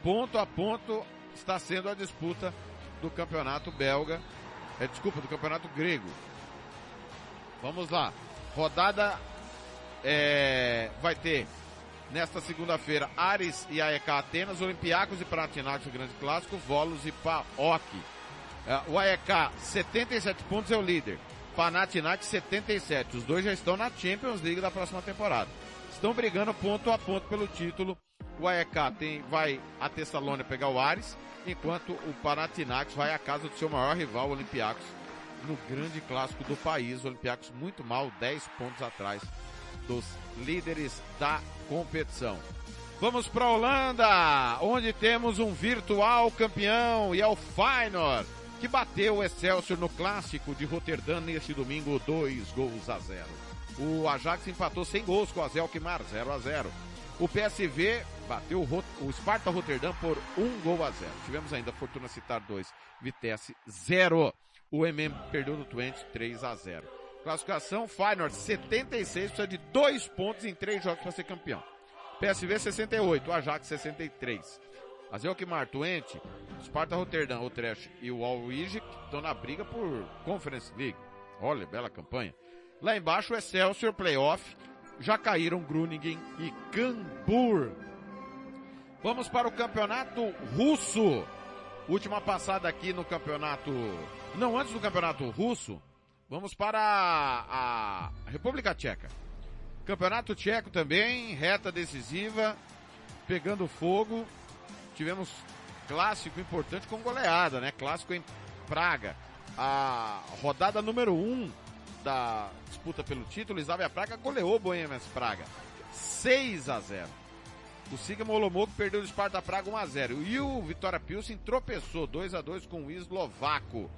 Ponto a ponto está sendo a disputa do campeonato belga, é, desculpa, do campeonato grego. Vamos lá, rodada é, vai ter nesta segunda-feira Ares e AEK Atenas, Olympiacos e Panathinaikos, o grande clássico, Volos e PAOK. É, o AEK 77 pontos é o líder. Panathinaikos 77. Os dois já estão na Champions League da próxima temporada. Estão brigando ponto a ponto pelo título. O AEK tem, vai a Tessalônia pegar o Ares, enquanto o Panathinaikos vai à casa do seu maior rival, o Olympiacos, no grande clássico do país. O Olympiacos muito mal, 10 pontos atrás dos líderes da competição. Vamos para a Holanda, onde temos um virtual campeão e é o Feyenoord que bateu o Excelsior no clássico de Roterdã neste domingo, dois gols a zero. O Ajax empatou sem gols com o Azelkmar, 0 a 0. O PSV bateu o, Sparta Roterdã por um gol a zero. Tivemos ainda Fortuna Citar 2, Vitesse 0. O MM perdeu no Twente 3 a 0. Classificação, Feyenoord 76, precisa de dois pontos em três jogos para ser campeão. PSV 68, Ajax 63. Azelkmar, Twente, Sparta Rotterdam, Utrecht e o Alwijk estão na briga por Conference League. Olha, bela campanha. Lá embaixo, o Excelsior Playoff. Já caíram Groningen e Cambur. Vamos para o campeonato russo. Última passada aqui no campeonato... Não, antes do campeonato russo, vamos para a, República Tcheca. Campeonato Tcheco também, reta decisiva, pegando fogo tivemos clássico importante com goleada, né? Clássico em Praga. A rodada número 1 um da disputa pelo título, Slavia Praga goleou Bohemians Praga. 6 a 0. O Sigma Olomouc perdeu o Sparta Praga 1 a 0 e o Vitória Pilsen tropeçou 2 a 2 com o eslovaco.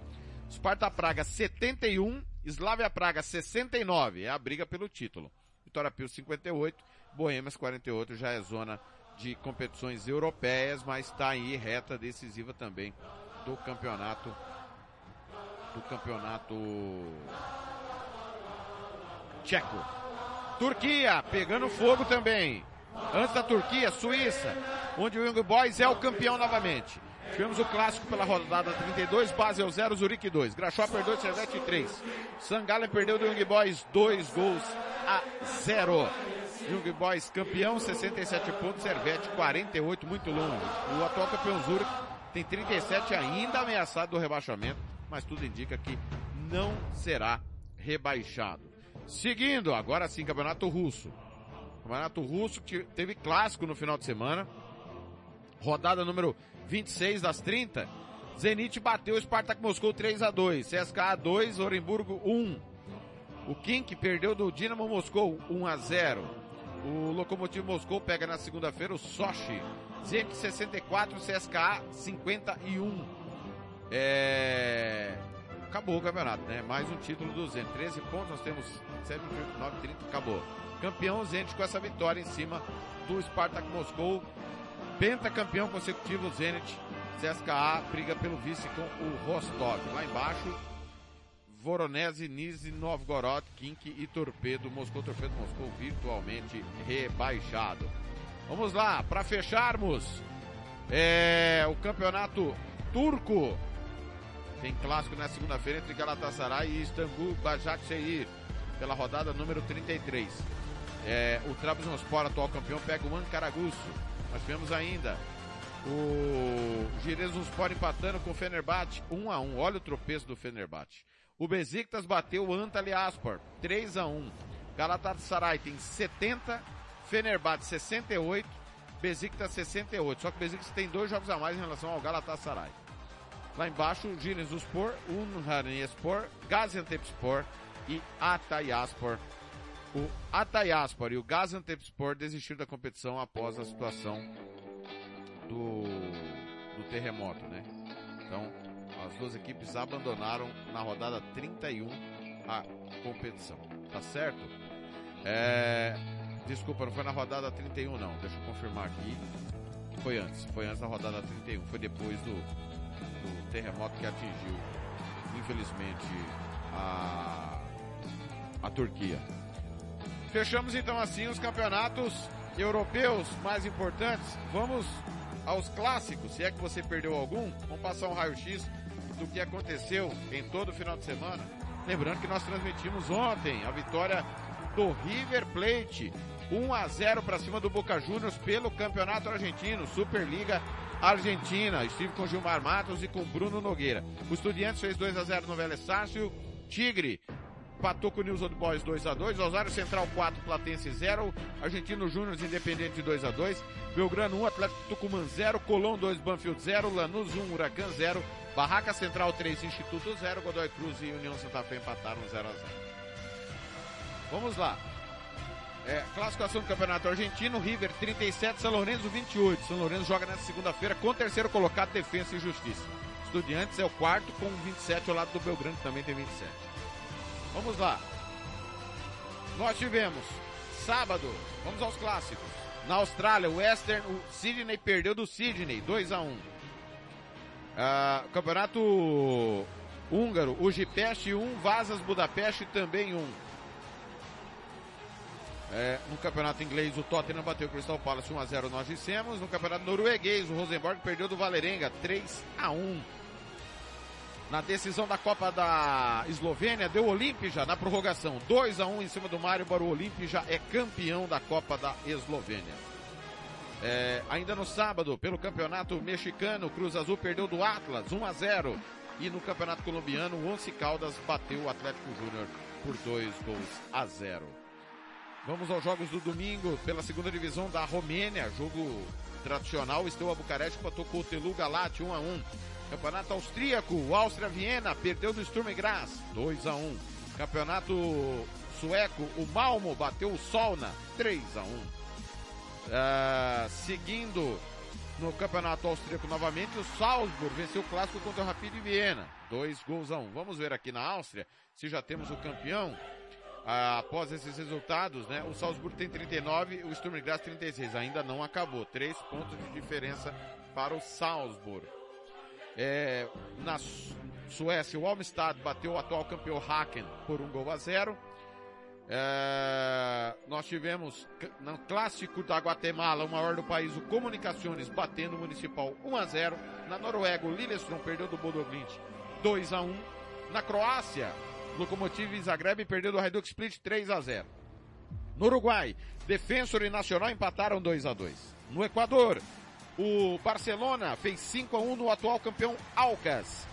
Sparta Praga 71, Slavia Praga 69, é a briga pelo título. Vitória Pilsen 58, Bohemians 48 já é zona de competições europeias, mas está aí reta decisiva também do campeonato do campeonato tcheco. Turquia pegando fogo também. Antes da Turquia, Suíça, onde o Young Boys é o campeão novamente. Tivemos o clássico pela rodada 32, Basel 0, Zurique 2. Graxó perdeu de Servete 3. Sangalen perdeu do Young Boys 2 gols a 0. Young Boys campeão, 67 pontos, Servete 48, muito longe. O atual campeão Zurich tem 37 ainda ameaçado do rebaixamento, mas tudo indica que não será rebaixado. Seguindo, agora sim, Campeonato Russo. Campeonato Russo que teve clássico no final de semana. Rodada número 26 das 30. Zenit bateu o Spartak Moscou 3 a 2, CSKA 2, Orenburgo 1. O Kink perdeu do Dinamo Moscou 1 a 0. O Lokomotiv Moscou pega na segunda-feira o Sochi. Zenit 64, CSKA 51. É... Acabou o campeonato, né? Mais um título do Zenit. 13 pontos, nós temos 7, 28, 9, 30, acabou. Campeão Zenit com essa vitória em cima do Spartak Moscou. Pentacampeão consecutivo Zenit. CSKA briga pelo vice com o Rostov. Lá embaixo, Voronezh, Nizhny, Novgorod, Kink e Torpedo Moscou. Torpedo Moscou virtualmente rebaixado. Vamos lá, para fecharmos é, o campeonato turco. Tem clássico na segunda-feira entre Galatasaray e Istambul Başakşehir pela rodada número 33. É, o Trabzonspor, atual campeão, pega o Ankaraguço. Nós tivemos ainda o Giresunspor empatando com o Fenerbahçe 1 a 1. Olha o tropeço do Fenerbahçe. O Besiktas bateu o Antalyaspor 3 a 1. Galatasaray tem 70, Fenerbahçe 68, Besiktas 68. Só que o Besiktas tem dois jogos a mais em relação ao Galatasaray. Lá embaixo, o Giresunspor, Unharnespor, Gaziantepspor e Atayaspor. O Atayaspor e o Gaziantepspor desistiram da competição após a situação do, do terremoto, né? Então, as duas equipes abandonaram na rodada 31 a competição. Tá certo? É, desculpa, não foi na rodada 31 não. Deixa eu confirmar aqui. Foi antes, foi antes da rodada 31, foi depois do, do terremoto que atingiu, infelizmente, a, a Turquia. Fechamos então assim os campeonatos europeus mais importantes. Vamos aos clássicos, se é que você perdeu algum, vamos passar um raio-x do que aconteceu em todo o final de semana. Lembrando que nós transmitimos ontem a vitória do River Plate, 1 a 0 para cima do Boca Juniors pelo Campeonato Argentino, Superliga Argentina. Estive com Gilmar Matos e com Bruno Nogueira. O Estudiantes fez 2 a 0 no Vélez Sácio. Tigre empatou com o News Old Boys 2 a 2 Rosário Central 4, Platense 0, Argentino Júnior Independente 2 a 2 Belgrano 1, Atlético Tucumã 0, Colón 2, Banfield 0, Lanús 1, Huracan 0, Barraca Central 3, Instituto 0, Godoy Cruz e União Santa Fé empataram 0 a 0 Vamos lá. É, classificação do Campeonato Argentino, River 37, São Lourenço 28. São Lourenço joga nessa segunda-feira com o terceiro colocado, Defesa e Justiça. Estudiantes é o quarto com 27 ao lado do Belgrano, que também tem 27. Vamos lá. Nós tivemos sábado, vamos aos clássicos. Na Austrália, o Western, o Sydney perdeu do Sydney, 2 a 1 ah, Campeonato húngaro, o Gipeste 1, Vazas Budapeste também 1. É, no campeonato inglês, o Tottenham bateu o Crystal Palace 1 a 0 nós dissemos. No campeonato norueguês, o Rosenborg perdeu do Valerenga 3 a 1 na decisão da Copa da Eslovênia, deu Olimpija na prorrogação. 2 a 1 em cima do Maribor, o Olimpija é campeão da Copa da Eslovênia. É, ainda no sábado, pelo campeonato mexicano, Cruz Azul perdeu do Atlas 1 a 0 e no campeonato colombiano, o Once Caldas bateu o Atlético Júnior por 2 gols a 0. Vamos aos jogos do domingo pela segunda divisão da Romênia, jogo tradicional, Steaua Bucareste empatou com o Telu Galati 1 a 1. Campeonato austríaco, Áustria Viena perdeu do Sturm Graz 2 a 1. Campeonato sueco, o Malmo bateu o Solna 3 a 1. Uh, seguindo no campeonato austríaco novamente, o Salzburg venceu o clássico contra o Rapid Viena, dois gols a um. Vamos ver aqui na Áustria se já temos o campeão. Uh, após esses resultados, né? O Salzburg tem 39, o Sturm Graz 36. Ainda não acabou. Três pontos de diferença para o Salzburg. É, na Suécia, o Almstad bateu o atual campeão Haken por um gol a zero. É, nós tivemos no clássico da Guatemala, o maior do país, o Comunicações batendo o Municipal 1 a 0. Na Noruega, o Lillestrøm perdeu do Bodoglint 2 a 1. Na Croácia, Lokomotiv Zagreb perdeu do Hajduk Split 3 a 0. No Uruguai, Defensor e Nacional empataram 2 a 2. No Equador, o Barcelona fez 5 a 1 no atual campeão Alcas.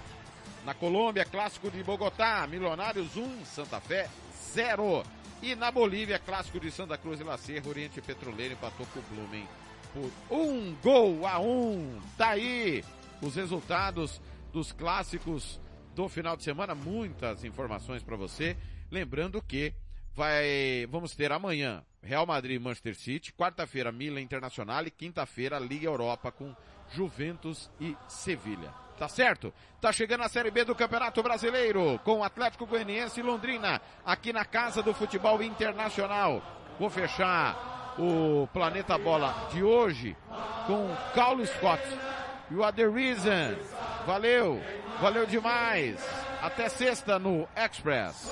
Na Colômbia, clássico de Bogotá, Milionários 1, Santa Fé 0. E na Bolívia, clássico de Santa Cruz e La Serra, Oriente Petroleiro empatou com o Blumen por um gol a um. Daí os resultados dos clássicos do final de semana, muitas informações para você. Lembrando que vai, vamos ter amanhã Real Madrid e Manchester City, quarta-feira Milan Internacional e quinta-feira Liga Europa com Juventus e Sevilha. Tá certo? Tá chegando a Série B do Campeonato Brasileiro com Atlético Goianiense e Londrina aqui na Casa do Futebol Internacional. Vou fechar o Planeta Bola de hoje com Carlos Scott e o Other Reason. Valeu, valeu demais. Até sexta no Express.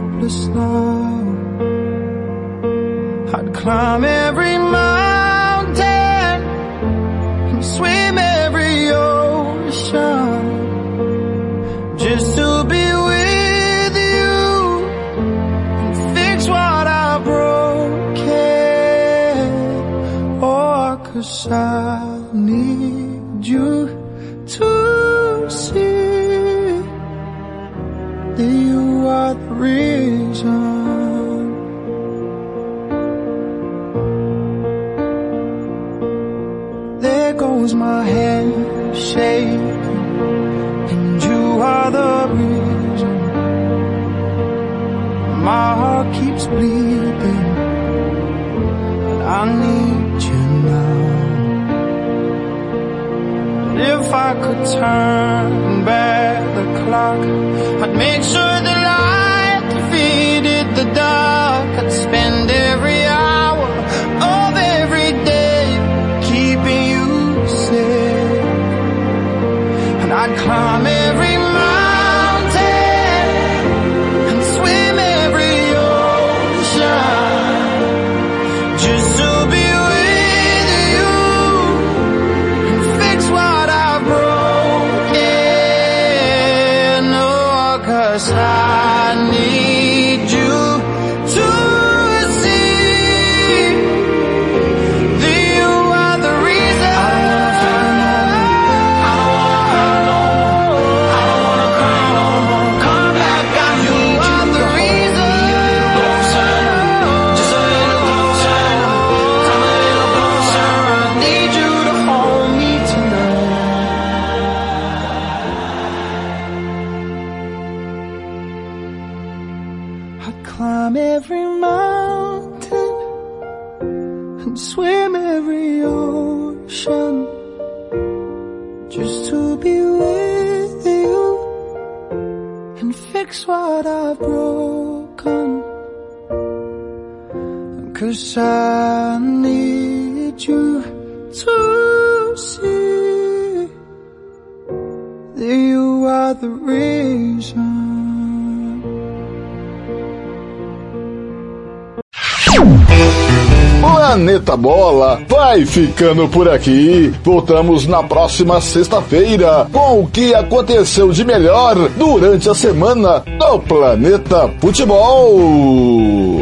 hopeless now. I'd climb every mountain Goes my hand shaking, and you are the reason. My heart keeps bleeding, but I need you now. If I could turn back the clock, I'd make sure I need you to see that you are the reason. Planeta Bola vai ficando por aqui. Voltamos na próxima sexta-feira com o que aconteceu de melhor durante a semana do Planeta Futebol.